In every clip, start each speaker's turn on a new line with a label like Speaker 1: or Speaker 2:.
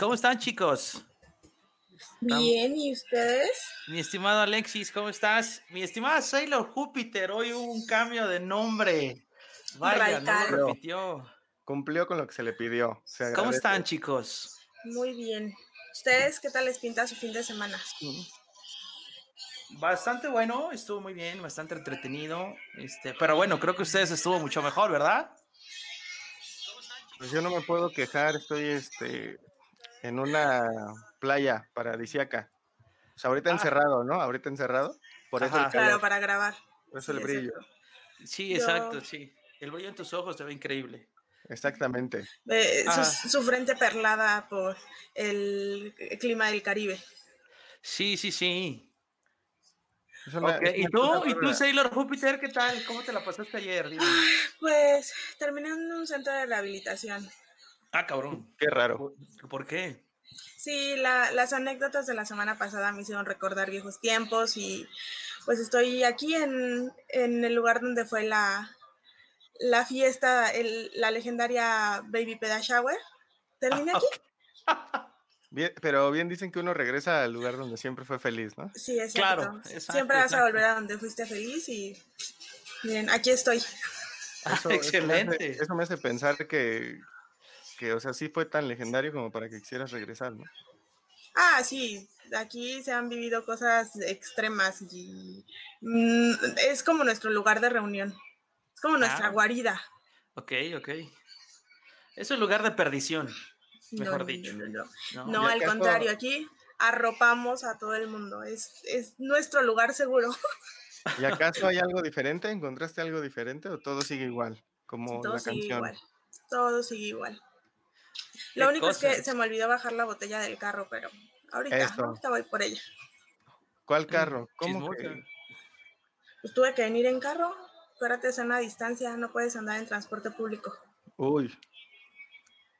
Speaker 1: ¿Cómo están, chicos?
Speaker 2: Bien, ¿y ustedes?
Speaker 1: Mi estimado Alexis, ¿cómo estás? Mi estimada Sailor Júpiter, hoy hubo un cambio de nombre. Vaya, no lo repitió.
Speaker 3: Cumplió con lo que se le pidió.
Speaker 1: ¿Cómo están, chicos?
Speaker 2: Muy bien. ¿Ustedes qué tal les pinta su fin de semana?
Speaker 1: Bastante bueno, estuvo muy bien, bastante entretenido. Este, pero bueno, creo que ustedes estuvo mucho mejor, ¿verdad?
Speaker 3: Pues yo no me puedo quejar, estoy este en una playa paradisiaca. O sea, ahorita ah. encerrado, ¿no? Ahorita encerrado.
Speaker 2: Por eso claro, para grabar.
Speaker 3: Por eso el brillo.
Speaker 1: Sí, exacto, sí. El brillo en tus ojos se ve increíble.
Speaker 3: Exactamente.
Speaker 2: su, frente perlada por el clima del Caribe.
Speaker 1: Sí, sí, sí. ¿Y tú, ¿y tú, Sailor Júpiter, qué tal? ¿Cómo te la pasaste ayer?
Speaker 2: Pues terminé en un centro de rehabilitación.
Speaker 1: Ah, cabrón.
Speaker 3: Qué raro.
Speaker 1: ¿Por, qué?
Speaker 2: Sí, las anécdotas de la semana pasada me hicieron recordar viejos tiempos y pues estoy aquí en, el lugar donde fue la, la fiesta, la legendaria Baby Peda Shower. Terminé aquí.
Speaker 3: pero bien dicen que uno regresa al lugar donde siempre fue feliz, ¿no?
Speaker 2: Sí, exacto. Claro, siempre vas a volver a donde fuiste feliz y miren, aquí estoy.
Speaker 1: Excelente.
Speaker 3: Eso me, hace, pensar que, que, o sea, sí fue tan legendario como para que quisieras regresar, ¿no?
Speaker 2: Ah, sí, aquí se han vivido cosas extremas y mm, es como nuestro lugar de reunión, es como nuestra ah. guarida.
Speaker 1: Ok, ok. Es un lugar de perdición mejor dicho.
Speaker 2: No, al contrario, aquí arropamos a todo el mundo, es, nuestro lugar seguro.
Speaker 3: ¿Y acaso hay algo diferente? ¿Encontraste algo diferente o todo sigue igual? Como
Speaker 2: todo
Speaker 3: la
Speaker 2: sigue
Speaker 3: canción.
Speaker 2: Igual. Todo sigue igual. Lo único es que se me olvidó bajar la botella del carro, pero ahorita, voy por ella.
Speaker 3: ¿Cuál carro? ¿Cómo
Speaker 2: Pues tuve que venir en carro. Acuérdate, es una distancia, no puedes andar en transporte público.
Speaker 3: Uy,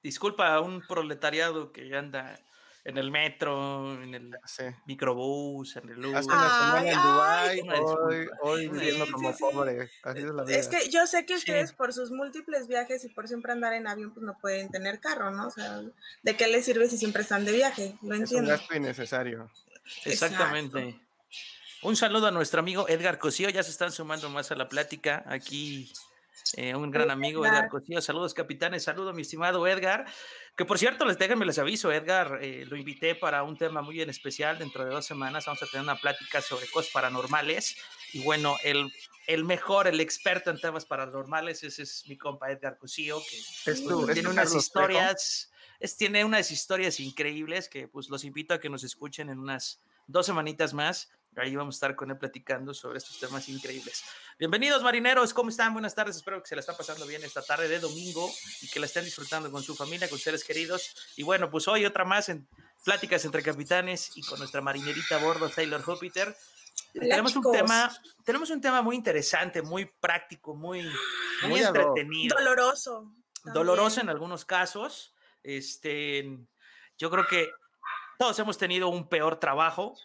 Speaker 1: disculpa a un proletariado que anda en el metro, en el microbús, en el
Speaker 3: una semana en Dubái, hoy, hoy viviendo como pobre. Así es la vida.
Speaker 2: Es que yo sé que ustedes por sus múltiples viajes y por siempre andar en avión, pues no pueden tener carro, ¿no? O sea, ¿de qué les sirve si siempre están de viaje? Lo entiendo.
Speaker 3: Es un gasto innecesario.
Speaker 1: Exactamente. Un saludo a nuestro amigo Edgar Cosío, ya se están sumando más a la plática aquí eh, un gran amigo, Edgar Cosío. Saludos, capitanes. Saludo, mi estimado Edgar. Que por cierto, les déjenme les aviso, Edgar, eh, lo invité para un tema muy en especial. Dentro de dos semanas vamos a tener una plática sobre cosas paranormales. Y bueno, el, el mejor, el experto en temas paranormales, ese es mi compa Edgar Cosío, que tiene unas historias, es, tiene unas historias increíbles que pues los invito a que nos escuchen en unas dos semanitas más Ahí vamos a estar con él platicando sobre estos temas increíbles. Bienvenidos marineros, ¿cómo están? Buenas tardes, espero que se la estén pasando bien esta tarde de domingo y que la estén disfrutando con su familia, con seres queridos. Y bueno, pues hoy otra más en Pláticas entre Capitanes y con nuestra marinerita a bordo, Taylor Júpiter. tenemos un tema, tenemos un tema muy interesante, muy práctico, muy, muy, entretenido.
Speaker 2: Doloroso.
Speaker 1: Doloroso en algunos casos. Este, yo creo que todos hemos tenido un peor trabajo,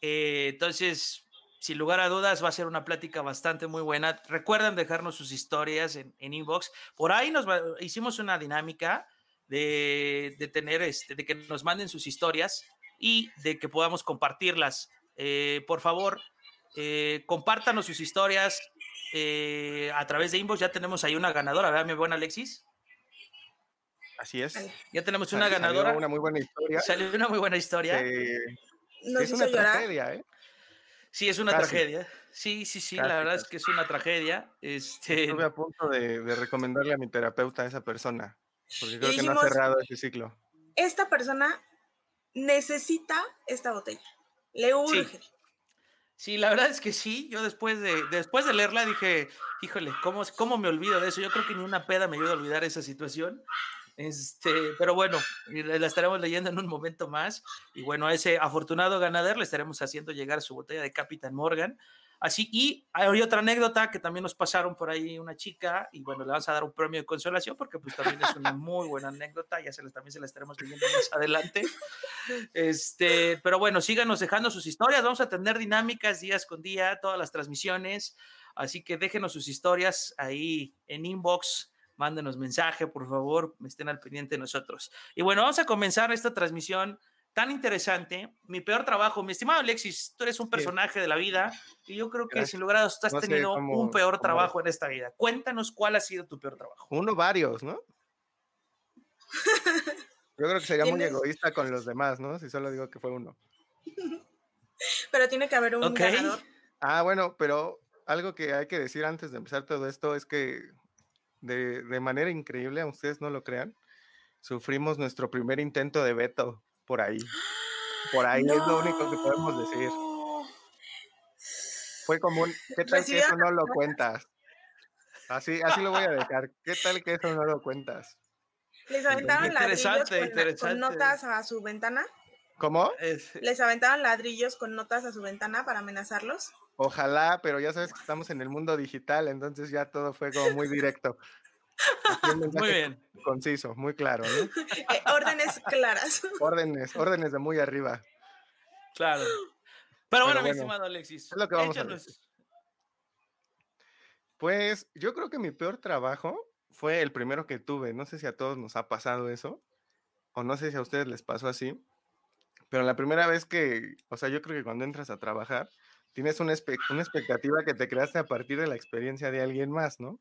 Speaker 1: eh, entonces, sin lugar a dudas, va a ser una plática bastante muy buena. Recuerden dejarnos sus historias en, inbox. Por ahí nos hicimos una dinámica de, tener, este, de que nos manden sus historias y de que podamos compartirlas. Eh, por favor, eh, compártanos sus historias a través de inbox. Ya tenemos ahí una ganadora, ¿verdad, mi buena Alexis?
Speaker 3: Así es.
Speaker 1: Ya tenemos una ganadora.
Speaker 3: Salió una muy buena historia.
Speaker 1: Salió una muy buena historia
Speaker 2: es una tragedia,
Speaker 3: ¿eh?
Speaker 1: Sí, es una tragedia. Sí, sí, sí, la verdad es que es una tragedia. Este...
Speaker 3: Estuve a punto de, recomendarle a mi terapeuta a esa persona, porque creo que no ha cerrado ese ciclo.
Speaker 2: Esta persona necesita esta botella, le urge.
Speaker 1: Sí. la verdad es que sí. Yo después de, después de leerla dije, híjole, ¿cómo, ¿cómo me olvido de eso? Yo creo que ni una peda me ayuda a olvidar esa situación. Este, pero bueno, la estaremos leyendo en un momento más. Y bueno, a ese afortunado ganador le estaremos haciendo llegar su botella de Capitán Morgan. Así, y hay otra anécdota que también nos pasaron por ahí una chica, y bueno, le vamos a dar un premio de consolación porque pues también es una muy buena anécdota, ya se les, también se la estaremos leyendo más adelante. Este, pero bueno, síganos dejando sus historias, vamos a tener dinámicas días con día, todas las transmisiones, así que déjenos sus historias ahí en inbox mándenos mensaje, por favor, estén al pendiente de nosotros. Y bueno, vamos a comenzar esta transmisión tan interesante. Mi peor trabajo, mi estimado Alexis, tú eres un personaje de la vida y yo creo que sin lugar a dudas tú has tenido un peor trabajo en esta vida. Cuéntanos cuál ha sido tu peor trabajo.
Speaker 3: Uno, varios, ¿no? Yo creo que sería muy egoísta con los demás, ¿no? Si solo digo que fue uno.
Speaker 2: Pero tiene que haber un ganador.
Speaker 3: Ah, bueno, pero algo que hay que decir antes de empezar todo esto es que de, de manera increíble, a ustedes no lo crean, sufrimos nuestro primer intento de veto por ahí. Por ahí es lo único que podemos decir. Fue como un, ¿qué tal que eso no lo cuentas? Así, así lo voy a dejar. ¿Qué tal que eso no lo cuentas?
Speaker 2: ¿Les aventaban ladrillos con, notas a su ventana?
Speaker 3: ¿Cómo?
Speaker 2: ¿Les aventaban ladrillos con notas a su ventana para amenazarlos?
Speaker 3: Ojalá, pero ya sabes que estamos en el mundo digital, entonces ya todo fue como muy directo.
Speaker 1: Muy bien.
Speaker 3: Conciso, muy claro, ¿no?
Speaker 2: Eh, órdenes claras.
Speaker 3: Órdenes, órdenes de muy arriba.
Speaker 1: Claro. Pero, bueno, mi estimado Alexis.
Speaker 3: Es lo que vamos a ver. Pues yo creo que mi peor trabajo fue el primero que tuve. No sé si a todos nos ha pasado eso, o no sé si a ustedes les pasó así, pero la primera vez que, o sea, yo creo que cuando entras a trabajar, tienes una, una, expectativa que te creaste a partir de la experiencia de alguien más, ¿no?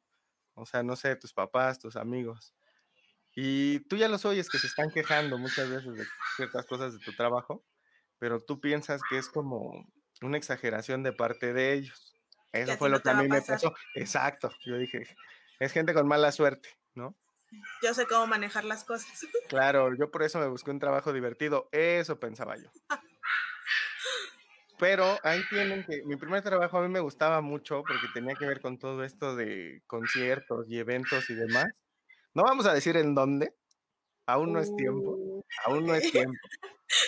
Speaker 3: O sea, no sé, tus papás, tus amigos. Y tú ya los oyes que se están quejando muchas veces de ciertas cosas de tu trabajo, pero tú piensas que es como una exageración de parte de ellos. Eso fue lo que a mí me pasó. Exacto. Yo dije, es gente con mala suerte, ¿no?
Speaker 2: Yo sé cómo manejar las cosas.
Speaker 3: Claro, yo por eso me busqué un trabajo divertido. Eso pensaba yo. Pero ahí tienen que, mi primer trabajo a mí me gustaba mucho porque tenía que ver con todo esto de conciertos y eventos y demás. No vamos a decir en dónde, aún no es tiempo, uh, aún no es tiempo.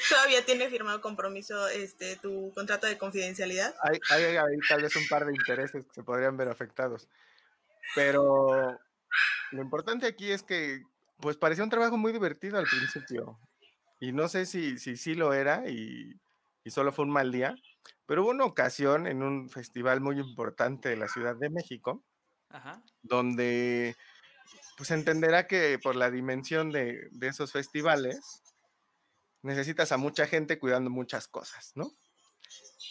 Speaker 2: ¿Todavía tiene firmado compromiso este, tu contrato de confidencialidad?
Speaker 3: Hay, hay, hay tal vez un par de intereses que se podrían ver afectados. Pero lo importante aquí es que, pues parecía un trabajo muy divertido al principio. Y no sé si sí si, lo era y y solo fue un mal día, pero hubo una ocasión en un festival muy importante de la Ciudad de México, donde pues entenderá que por la dimensión de, de, esos festivales necesitas a mucha gente cuidando muchas cosas, ¿no?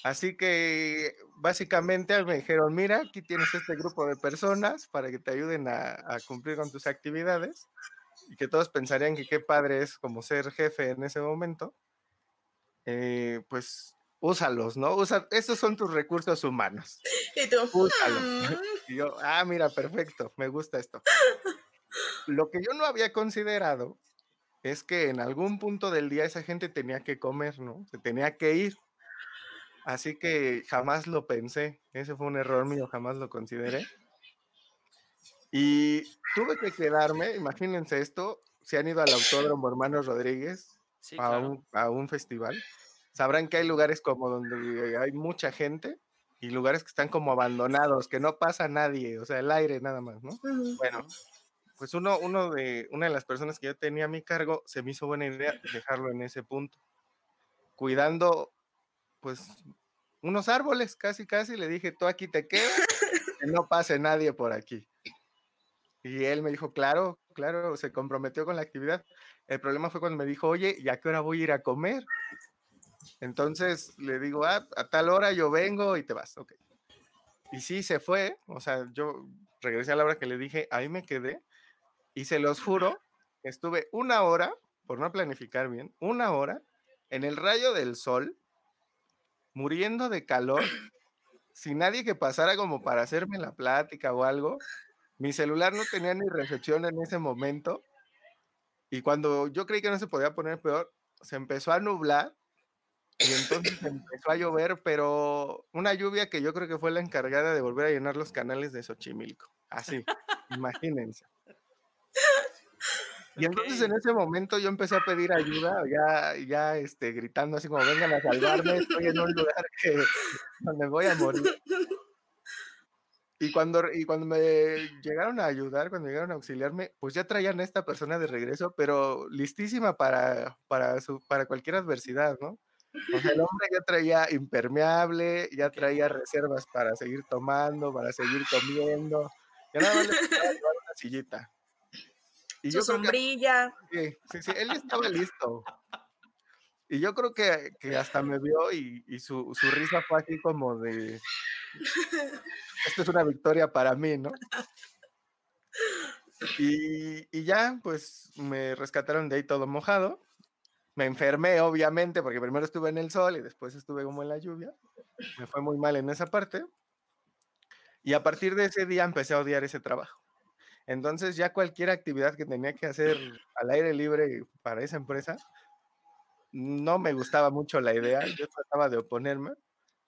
Speaker 3: Así que básicamente me dijeron, mira, aquí tienes este grupo de personas para que te ayuden a, a cumplir con tus actividades y que todos pensarían que qué padre es como ser jefe en ese momento. Eh, pues úsalos, ¿no? Usa, esos son tus recursos humanos.
Speaker 2: Y tú,
Speaker 3: úsalos. Mm". Y yo, ah, mira, perfecto, me gusta esto. Lo que yo no había considerado es que en algún punto del día esa gente tenía que comer, ¿no? Se tenía que ir. Así que jamás lo pensé. Ese fue un error mío, jamás lo consideré. Y tuve que quedarme, imagínense esto, si han ido al Autódromo Hermanos Rodríguez, a, un, festival, sabrán que hay lugares como donde hay mucha gente y lugares que están como abandonados, que no pasa nadie, o sea, el aire nada más, ¿no? Bueno, pues uno, uno de, una de las personas que yo tenía a mi cargo, se me hizo buena idea dejarlo en ese punto, cuidando, pues, unos árboles, casi, casi, le dije, tú aquí te quedas, que no pase nadie por aquí. Y él me dijo, claro, claro, se comprometió con la actividad. El problema fue cuando me dijo, oye, ¿y a qué hora voy a ir a comer? Entonces le digo, ah, a tal hora yo vengo y te vas, ok. Y sí, se fue, o sea, yo regresé a la hora que le dije, ahí me quedé, y se los juro, estuve una hora, por no planificar bien, una hora en el rayo del sol, muriendo de calor, sin nadie que pasara como para hacerme la plática o algo, mi celular no tenía ni recepción en ese momento. Y cuando yo creí que no se podía poner peor, se empezó a nublar y entonces empezó a llover, pero una lluvia que yo creo que fue la encargada de volver a llenar los canales de Xochimilco. Así, imagínense. Y entonces en ese momento yo empecé a pedir ayuda, ya, ya este, gritando así como vengan a salvarme, estoy en un lugar que, donde voy a morir. Y cuando, y cuando me llegaron a ayudar, cuando llegaron a auxiliarme, pues ya traían a esta persona de regreso, pero listísima para, para, su, para cualquier adversidad, ¿no? O sea, el hombre ya traía impermeable, ya traía reservas para seguir tomando, para seguir comiendo. Ya nada más le una sillita.
Speaker 2: Y Su sombrilla.
Speaker 3: sí, sí, sí, él estaba listo. Y yo creo que, hasta me vio y, su, su, risa fue así como de, esto es una victoria para mí, ¿no? Y, y, ya, pues me rescataron de ahí todo mojado. Me enfermé, obviamente, porque primero estuve en el sol y después estuve como en la lluvia. Me fue muy mal en esa parte. Y a partir de ese día empecé a odiar ese trabajo. Entonces ya cualquier actividad que tenía que hacer al aire libre para esa empresa, no me gustaba mucho la idea, yo trataba de oponerme.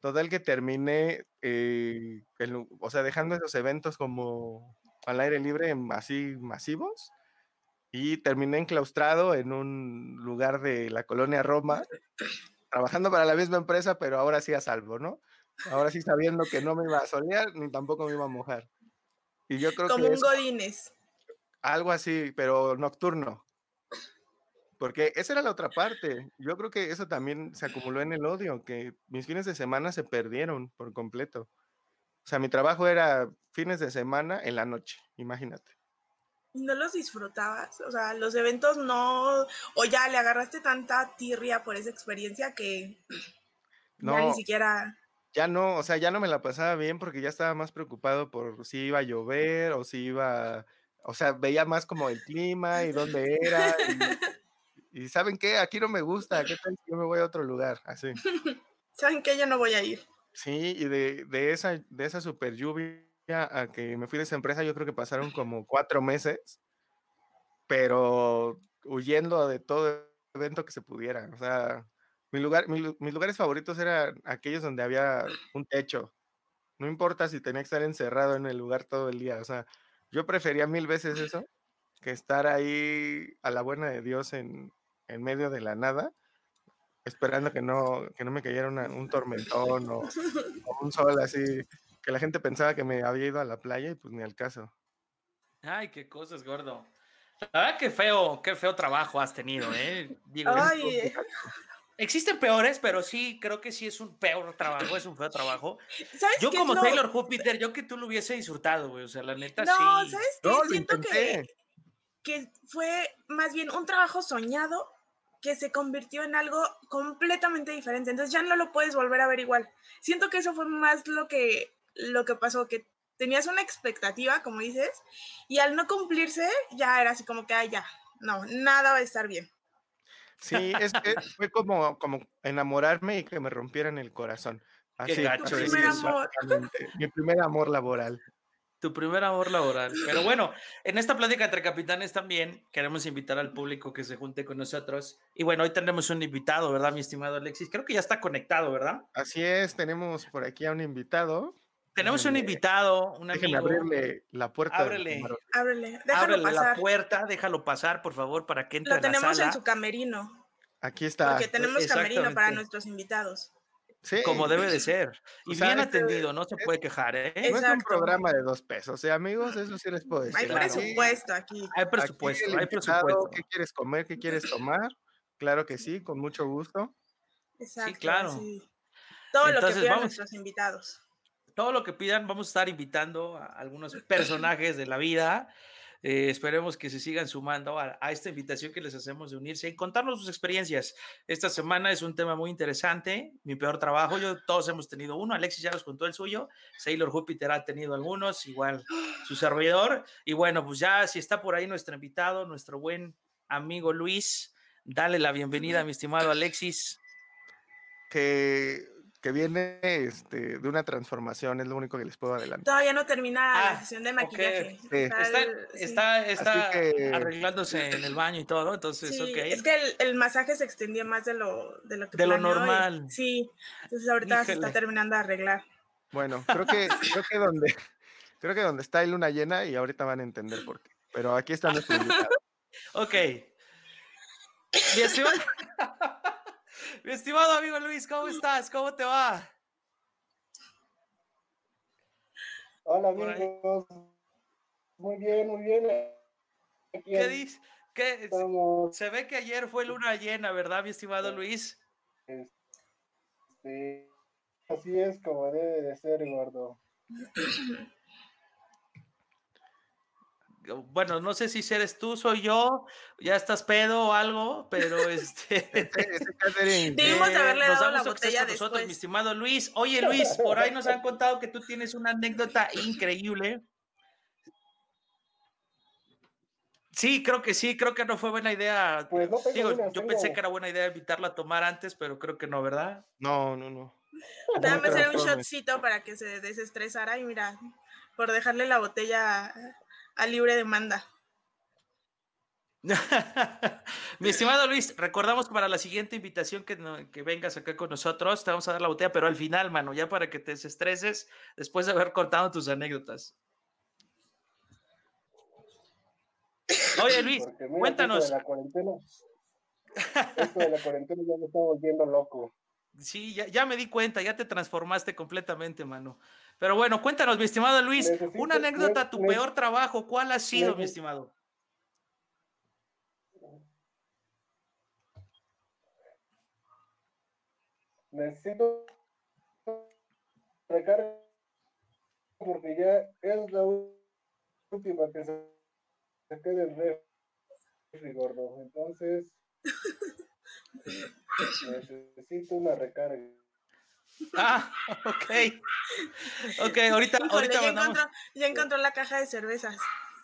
Speaker 3: Total que terminé, eh, o sea, dejando esos eventos como al aire libre, así masivos, y terminé enclaustrado en un lugar de la colonia Roma, trabajando para la misma empresa, pero ahora sí a salvo, ¿no? Ahora sí sabiendo que no me iba a solear ni tampoco me iba a mojar. Y yo creo
Speaker 2: Como un Godines.
Speaker 3: Algo así, pero nocturno. Porque esa era la otra parte. Yo creo que eso también se acumuló en el odio, que mis fines de semana se perdieron por completo. O sea, mi trabajo era fines de semana en la noche, imagínate.
Speaker 2: ¿No los disfrutabas? O sea, los eventos no, o ya le agarraste tanta tirria por esa experiencia que no, ya ni siquiera...
Speaker 3: Ya no, o sea, ya no me la pasaba bien porque ya estaba más preocupado por si iba a llover o si iba, o sea, veía más como el clima y dónde era. Y ¿saben qué? Aquí no me gusta, ¿qué tal si yo me voy a otro lugar? Así.
Speaker 2: ¿Saben qué? Yo no voy a ir.
Speaker 3: Sí, y de, de, esa, de esa super lluvia a que me fui de esa empresa, yo creo que pasaron como cuatro meses, pero huyendo de todo evento que se pudiera. O sea, mi lugar, mis lugares favoritos eran aquellos donde había un techo. No importa si tenía que estar encerrado en el lugar todo el día. O sea, yo prefería mil veces eso que estar ahí a la buena de Dios en, en medio de la nada, esperando que no, que no me cayera un tormentón o, un sol así, que la gente pensaba que me había ido a la playa y pues ni al caso.
Speaker 1: Ay, qué cosas, gordo. La verdad, qué feo, qué feo trabajo has tenido, ¿eh? Existen peores, pero sí, creo que sí es un peor trabajo, es un feo trabajo. yo como Taylor Júpiter, yo que tú lo hubiese disfrutado, güey, o sea, la neta
Speaker 2: no,
Speaker 1: sí.
Speaker 2: ¿sabes qué? No, Siento que, que fue más bien un trabajo soñado que se convirtió en algo completamente diferente. Entonces ya no lo puedes volver a ver igual. Siento que eso fue más lo que, lo que pasó, que tenías una expectativa, como dices, y al no cumplirse ya era así como que, ay, ya, no, nada va a estar bien.
Speaker 3: Sí, es que fue como, como enamorarme y que me rompieran el corazón. Así,
Speaker 2: Qué primer amor.
Speaker 3: Mi primer amor laboral.
Speaker 1: Tu primer amor laboral. Pero bueno, en esta plática entre capitanes también queremos invitar al público que se junte con nosotros. Y bueno, hoy tenemos un invitado, ¿verdad, mi estimado Alexis? Creo que ya está conectado, ¿verdad?
Speaker 3: Así es, tenemos por aquí a un invitado.
Speaker 1: Tenemos un invitado, un
Speaker 3: amigo. abrirle la puerta.
Speaker 2: Ábrele. Ábrele.
Speaker 1: Ábrele la puerta, déjalo pasar, por favor, para que entre
Speaker 2: Lo tenemos en su camerino.
Speaker 3: Aquí está.
Speaker 2: Porque tenemos camerino para nuestros invitados.
Speaker 1: Como debe de ser. Y bien atendido, no se puede quejar, ¿eh?
Speaker 3: No es un programa de dos pesos, ¿eh, amigos? Eso sí les puedo decir.
Speaker 2: Hay presupuesto aquí.
Speaker 1: Hay presupuesto, hay presupuesto.
Speaker 3: ¿Qué quieres comer? ¿Qué quieres tomar? Claro que sí, con mucho gusto.
Speaker 2: Exacto.
Speaker 1: Sí, claro.
Speaker 2: Todo lo que pidan nuestros invitados.
Speaker 1: Todo lo que pidan, vamos a estar invitando a algunos personajes de la vida eh, esperemos que se sigan sumando a, esta invitación que les hacemos de unirse y contarnos sus experiencias. Esta semana es un tema muy interesante. Mi peor trabajo, yo todos hemos tenido uno. Alexis ya nos contó el suyo. Sailor Júpiter ha tenido algunos, igual su servidor. Y bueno, pues ya si está por ahí nuestro invitado, nuestro buen amigo Luis, dale la bienvenida, a mi estimado Alexis.
Speaker 3: Que que viene este, de una transformación, es lo único que les puedo adelantar.
Speaker 2: Todavía no termina la ah, sesión de maquillaje.
Speaker 1: Está, está, arreglándose en el baño y todo, entonces,
Speaker 2: sí, Es que el, masaje se extendió más de lo, de lo que
Speaker 1: De lo normal.
Speaker 2: sí, entonces ahorita se está terminando de arreglar.
Speaker 3: Bueno, creo que, creo que donde, creo que donde está hay luna llena y ahorita van a entender por qué. Pero aquí está nuestro invitado.
Speaker 1: ok. Bien, Mi estimado amigo Luis, ¿cómo estás? ¿Cómo te va?
Speaker 4: Hola amigos. Muy bien, muy bien.
Speaker 1: ¿Qué dices? Se ve que ayer fue luna llena, ¿verdad, mi estimado Luis?
Speaker 4: Sí, así es como debe de ser, gordo.
Speaker 1: bueno, no sé si eres tú, soy yo, ya estás pedo o algo, pero este.
Speaker 2: Debimos de haberle dado la botella de
Speaker 1: nosotros, mi estimado Luis. Oye, Luis, por ahí nos han contado que tú tienes una anécdota increíble. Sí, creo que sí, creo que no fue buena idea. Pues Digo, yo pensé que era buena idea invitarla a tomar antes, pero creo que no, ¿verdad?
Speaker 3: No, no, no.
Speaker 2: Dame hacer un shotcito para que se desestresara y mira, por dejarle la botella a libre demanda.
Speaker 1: Mi estimado Luis, recordamos para la siguiente invitación que, que, vengas acá con nosotros, te vamos a dar la botella, pero al final, mano, ya para que te desestreses después de haber contado tus anécdotas. Oye, Luis, cuéntanos.
Speaker 4: Esto de la cuarentena, esto de la cuarentena ya me está volviendo loco.
Speaker 1: Sí, ya, me di cuenta, ya te transformaste completamente, mano. Pero bueno, cuéntanos, mi estimado Luis, una anécdota, tu peor trabajo, ¿cuál ha sido, mi estimado?
Speaker 4: Necesito recarga porque ya es la última que se quede el refri, gordo. Entonces, necesito una recarga.
Speaker 1: Ah, ok. Ok, ahorita, ahorita
Speaker 2: ya, encontró, ya encontró la caja de cervezas.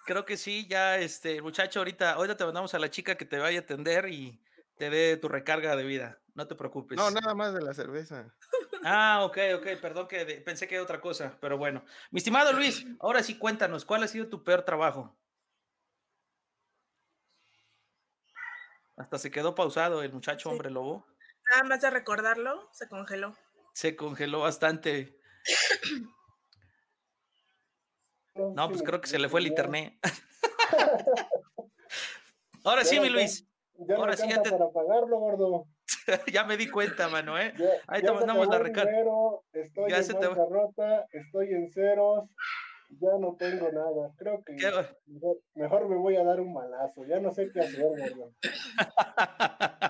Speaker 1: Creo que sí, ya este muchacho, ahorita, ahorita te mandamos a la chica que te vaya a atender y te dé tu recarga de vida. No te preocupes.
Speaker 3: No, nada más de la cerveza.
Speaker 1: Ah, ok, ok, perdón que pensé que era otra cosa, pero bueno. Mi estimado Luis, ahora sí cuéntanos, ¿cuál ha sido tu peor trabajo? Hasta se quedó pausado el muchacho hombre lobo.
Speaker 2: Nada más de recordarlo, se congeló.
Speaker 1: Se congeló bastante. No, pues creo que se le fue el internet. Ahora sí, mi Luis.
Speaker 4: Ahora sí ya te... para pagarlo, gordo.
Speaker 1: ya me di cuenta, mano, ¿eh? Ahí te mandamos la recarga.
Speaker 4: Estoy en bancarrota, estoy en ceros, ya no tengo nada. Creo que mejor, me voy a dar un malazo. Ya no sé qué hacer, gordo.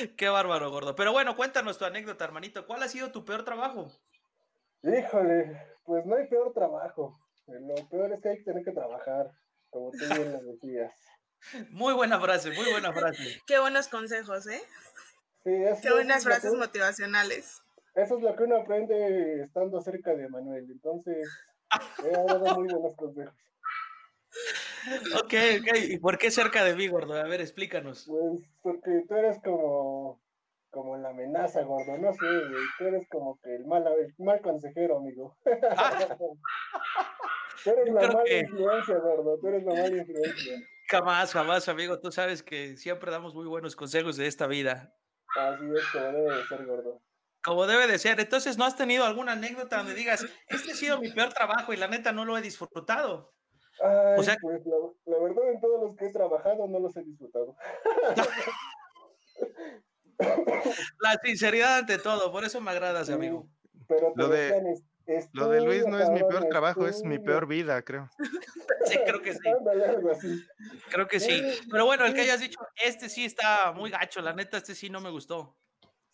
Speaker 1: qué bárbaro, gordo. Pero bueno, cuéntanos tu anécdota, hermanito. ¿Cuál ha sido tu peor trabajo?
Speaker 4: Híjole, pues no hay peor trabajo. Lo peor es que hay que tener que trabajar, como tú bien lo decías.
Speaker 1: Muy buena frase, muy buena frase.
Speaker 2: Qué buenos consejos, ¿eh?
Speaker 4: Sí,
Speaker 2: Qué buenas frases motivacionales.
Speaker 4: Eso es lo que uno aprende estando cerca de Manuel. Entonces, he dado muy buenos consejos.
Speaker 1: Ok, ok. ¿Y por qué cerca de mí, gordo? A ver, explícanos.
Speaker 4: Pues porque tú eres como, como la amenaza, gordo. No sé, Tú eres como que el mal, el mal consejero, amigo. Ah. tú eres la mala influencia, gordo. Tú eres la mala influencia.
Speaker 1: Jamás, jamás, amigo. Tú sabes que siempre damos muy buenos consejos de esta vida.
Speaker 4: Así es, como debe de ser, gordo.
Speaker 1: Como debe de ser. Entonces, ¿no has tenido alguna anécdota donde digas, este ha sido mi peor trabajo y la neta no lo he disfrutado?
Speaker 4: O sea, pues la, verdad en todos los que he trabajado no los he disfrutado.
Speaker 1: la sinceridad ante todo, por eso me agradas, amigo.
Speaker 4: Pero
Speaker 3: lo de, lo de Luis no es mi peor trabajo, es mi peor vida, creo.
Speaker 1: Sí, creo que sí. Creo que sí. Pero bueno, el que hayas dicho, este sí está muy gacho, la neta, este sí no me gustó.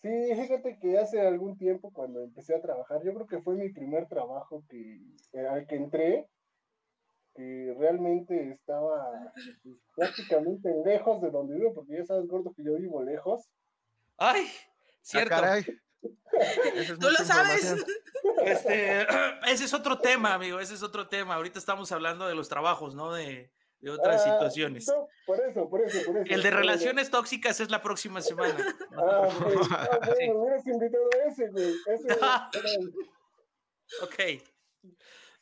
Speaker 4: Sí, fíjate que hace algún tiempo cuando empecé a trabajar, yo creo que fue mi primer trabajo que, eh, al que entré, que realmente estaba pues, prácticamente lejos de donde vivo, porque ya sabes, gordo, que yo vivo lejos.
Speaker 1: ¡Ay! Ah, cierto.
Speaker 2: Tú lo sabes.
Speaker 1: Este, ese es otro tema, amigo, ese es otro tema. Ahorita estamos hablando de los trabajos, ¿no? De, de otras ah, situaciones.
Speaker 4: por eso, por eso, por eso.
Speaker 1: El de relaciones tóxicas es la próxima semana.
Speaker 4: ah, ah me hubieras invitado a ese, güey. Ese,
Speaker 1: ok.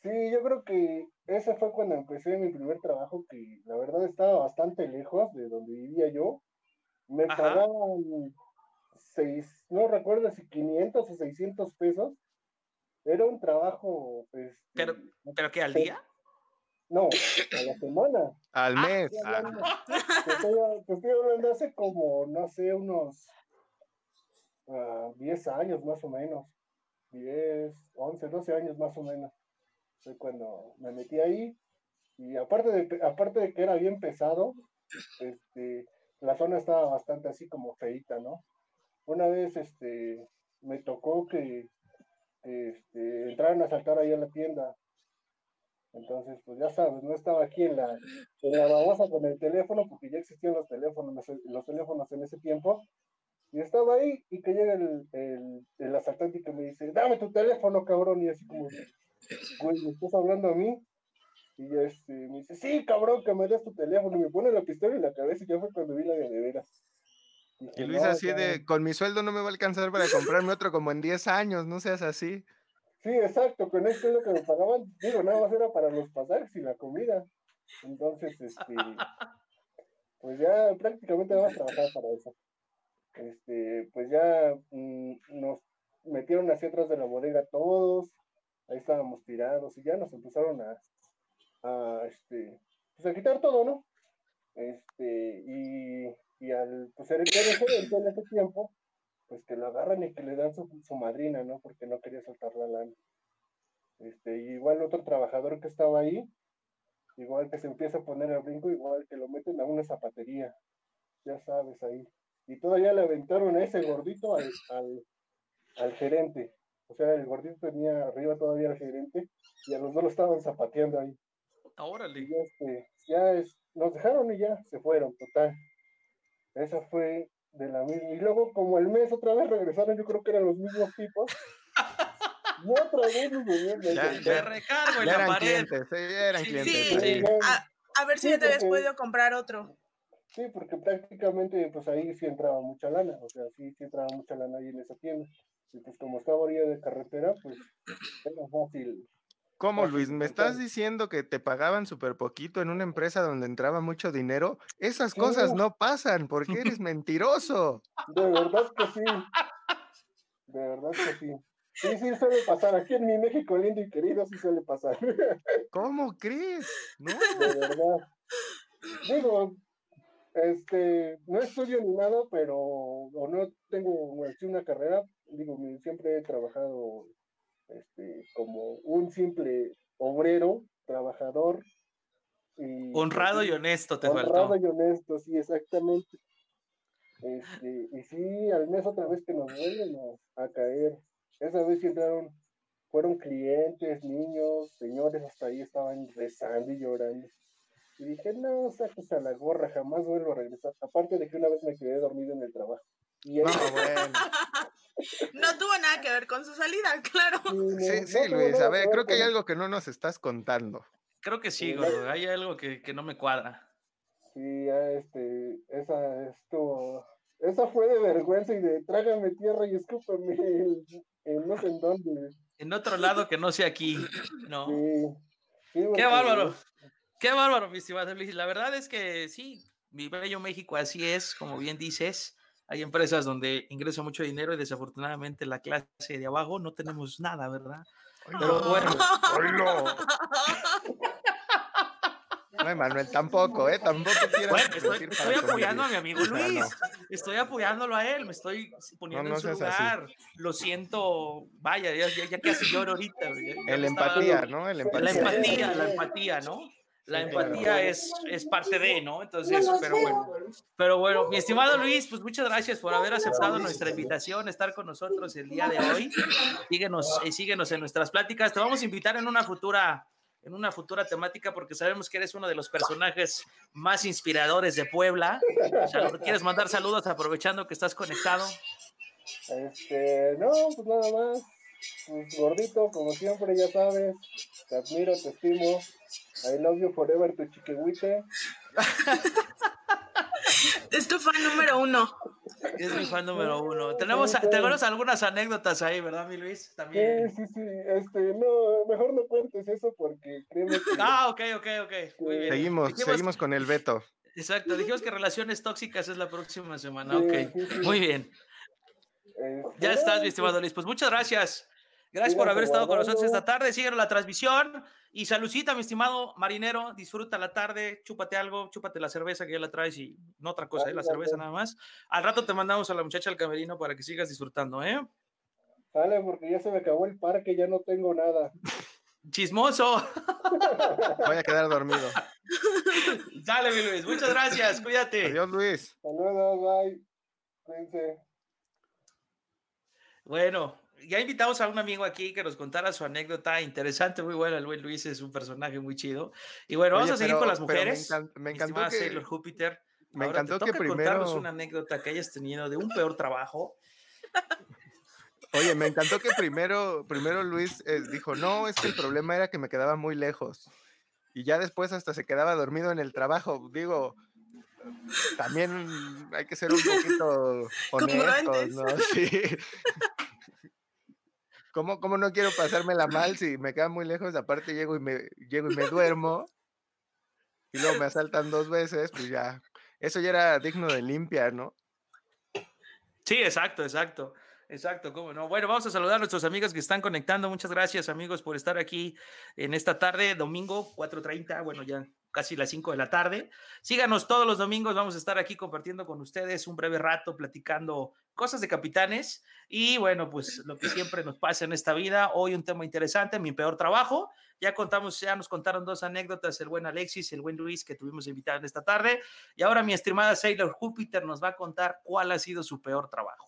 Speaker 4: Sí, yo creo que ese fue cuando empecé mi primer trabajo, que la verdad estaba bastante lejos de donde vivía yo. Me pagaban seis, no recuerdo si 500 o 600 pesos. Era un trabajo, pues...
Speaker 1: ¿Pero, ¿pero qué, al día?
Speaker 4: No, a la semana.
Speaker 3: Al ah, mes.
Speaker 4: Te estoy, hablando hace como, no sé, unos 10 ah, años más o menos. 10, 11, 12 años más o menos. Fue cuando me metí ahí. Y aparte de, aparte de que era bien pesado, este, la zona estaba bastante así como feita, ¿no? Una vez este, me tocó que este, entraran a saltar ahí a la tienda Entonces, pues ya sabes, no estaba aquí en la, en la babosa con el teléfono, porque ya existían los teléfonos, los teléfonos en ese tiempo. Y estaba ahí y que llega el, el, el asaltante y que me dice, dame tu teléfono, cabrón. Y así como, güey, ¿me estás hablando a mí? Y este, me dice, sí, cabrón, que me des tu teléfono. Y me pone la pistola en la cabeza y ya fue cuando vi la de veras.
Speaker 3: Y, Luis así de, con mi sueldo no me va a alcanzar para comprarme otro como en 10 años, no seas así.
Speaker 4: Sí, exacto, con esto es lo que me pagaban, digo, nada más era para los pasajes y la comida. Entonces, este, pues ya prácticamente vamos a trabajar para eso. Este, pues ya mm, nos metieron hacia atrás de la bodega todos, ahí estábamos tirados y ya nos empezaron a, a este, pues a quitar todo, ¿no? Este, y, y al, pues el gerente en ese tiempo, pues que lo agarran y que le dan su, madrina, ¿no? Porque no quería soltar la lana. Este, igual otro trabajador que estaba ahí, igual que se empieza a poner el brinco, igual que lo meten a una zapatería, ya sabes ahí. Y todavía le aventaron a ese gordito al, al, al gerente. O sea, el gordito tenía arriba todavía al gerente y a los dos lo estaban zapateando ahí.
Speaker 1: Órale.
Speaker 4: Y este, ya es, nos dejaron y ya se fueron, total. Esa fue de la misma. Y luego, como el mes otra vez regresaron, yo creo que eran los mismos tipos. y otra vez
Speaker 1: Ya, recargo en la pared.
Speaker 3: Clientes, sí, eran clientes.
Speaker 2: Sí, A, a, ver si ya te habías podido comprar otro.
Speaker 4: Sí, porque prácticamente pues ahí sí entraba mucha lana, o sea, sí, sí entraba mucha lana ahí en esa tienda. Y pues como estaba orilla de carretera, pues era fácil
Speaker 3: ¿Cómo, Luis? ¿Me estás diciendo que te pagaban súper poquito en una empresa donde entraba mucho dinero? Esas cosas no pasan porque eres mentiroso.
Speaker 4: De verdad que sí. De verdad que sí. Sí, sí suele pasar. Aquí en mi México lindo y querido sí suele pasar.
Speaker 3: ¿Cómo crees?
Speaker 4: No. De verdad. Digo, este, no estudio ni nada, pero, o no tengo una carrera. Digo, siempre he trabajado este, como un simple obrero, trabajador.
Speaker 1: Y, honrado y honesto, te
Speaker 4: honrado y honesto, sí, exactamente. Este, y sí, al mes otra vez que nos vuelven a, caer. Esa vez entraron, fueron clientes, niños, señores, hasta ahí estaban rezando y llorando. Y dije, no, saques a la gorra, jamás vuelvo a regresar. Aparte de que una vez me quedé dormido en el trabajo. Y
Speaker 3: no, bueno.
Speaker 2: No tuvo nada que ver con su salida, claro.
Speaker 3: Sí, sí, Luis. A ver, creo que hay algo que no nos estás contando.
Speaker 1: Creo que sí, gordo. Hay algo que, que no me cuadra.
Speaker 4: Sí, este, esa estuvo, esa fue de vergüenza y de trágame tierra y escúpame en, no sé en dónde.
Speaker 1: En otro lado que no sea aquí, ¿no?
Speaker 4: Sí.
Speaker 1: Qué bárbaro. Qué bárbaro, mi estimado Luis. La verdad es que sí, mi bello México así es, como bien dices. Hay empresas donde ingresa mucho dinero y desafortunadamente la clase de abajo no tenemos nada, ¿verdad? Pero bueno.
Speaker 3: No, Manuel, tampoco, ¿eh? Tampoco
Speaker 1: bueno, estoy, apoyando a mi amigo Luis. Estoy apoyándolo a él, me estoy poniendo en su lugar. Lo siento, vaya, ya, ya, casi lloro ahorita.
Speaker 3: el empatía, ¿no?
Speaker 1: El empatía. La empatía, la empatía, ¿no? La empatía es, es parte de, ¿no? Entonces, pero bueno. Pero bueno, mi estimado Luis, pues muchas gracias por haber aceptado nuestra invitación, estar con nosotros el día de hoy. Síguenos, eh, síguenos en nuestras pláticas. Te vamos a invitar en una futura en una futura temática porque sabemos que eres uno de los personajes más inspiradores de Puebla. ¿Quieres mandar saludos aprovechando que estás conectado?
Speaker 4: Este, no, pues nada más. Pues gordito, como siempre, ya sabes. Te admiro, te estimo. I love you forever, tu chiquihuite.
Speaker 2: es tu fan número uno.
Speaker 1: Es mi fan número uno. Tenemos, tenemos algunas anécdotas ahí, ¿verdad, mi Luis?
Speaker 4: También. Sí, sí, sí. Este, no, mejor no cuentes eso porque créeme que...
Speaker 1: Ah, ok, ok, ok. Muy bien.
Speaker 3: Seguimos, seguimos con el veto.
Speaker 1: Exacto, dijimos que relaciones tóxicas es la próxima semana. ok, muy bien. Ya estás, mi estimado Luis. Pues muchas gracias. Gracias por haber estado con nosotros esta tarde. Síguenos la transmisión. Y saludcita, mi estimado marinero. Disfruta la tarde. Chúpate algo. Chúpate la cerveza que ya la traes y no otra cosa, ¿eh? la cerveza nada más. Al rato te mandamos a la muchacha al camerino para que sigas disfrutando, ¿eh?
Speaker 4: Sale, porque ya se me acabó el parque, ya no tengo nada.
Speaker 1: Chismoso.
Speaker 3: Voy a quedar dormido.
Speaker 1: Dale, mi Luis. Muchas gracias. Cuídate.
Speaker 3: Adiós, Luis.
Speaker 4: Saludos, bye. Cuídense.
Speaker 1: Bueno, ya invitamos a un amigo aquí que nos contara su anécdota interesante, muy buena. El buen Luis es un personaje muy chido. Y bueno, vamos a seguir con las mujeres.
Speaker 3: Me, encantó que...
Speaker 1: Sailor Júpiter.
Speaker 3: Me encantó que primero... contarnos
Speaker 1: una anécdota que hayas tenido de un peor trabajo.
Speaker 3: Oye, me encantó que primero, primero Luis eh, dijo, no, es que el problema era que me quedaba muy lejos. Y ya después hasta se quedaba dormido en el trabajo. Digo, también hay que ser un poquito honestos, ¿no? Sí. ¿Cómo, ¿Cómo, no quiero pasármela mal si me queda muy lejos? Aparte llego y me, llego y me duermo y luego me asaltan dos veces, pues ya, eso ya era digno de limpiar, ¿no?
Speaker 1: Sí, exacto, exacto. Exacto, cómo no. Bueno, vamos a saludar a nuestros amigos que están conectando. Muchas gracias, amigos, por estar aquí en esta tarde, domingo 4:30. Bueno, ya casi las 5 de la tarde. Síganos todos los domingos, vamos a estar aquí compartiendo con ustedes un breve rato, platicando cosas de capitanes y bueno, pues lo que siempre nos pasa en esta vida. Hoy un tema interesante, mi peor trabajo. Ya contamos, ya nos contaron dos anécdotas, el buen Alexis, el buen Luis que tuvimos invitado en esta tarde. Y ahora mi estimada Sailor Júpiter nos va a contar cuál ha sido su peor trabajo.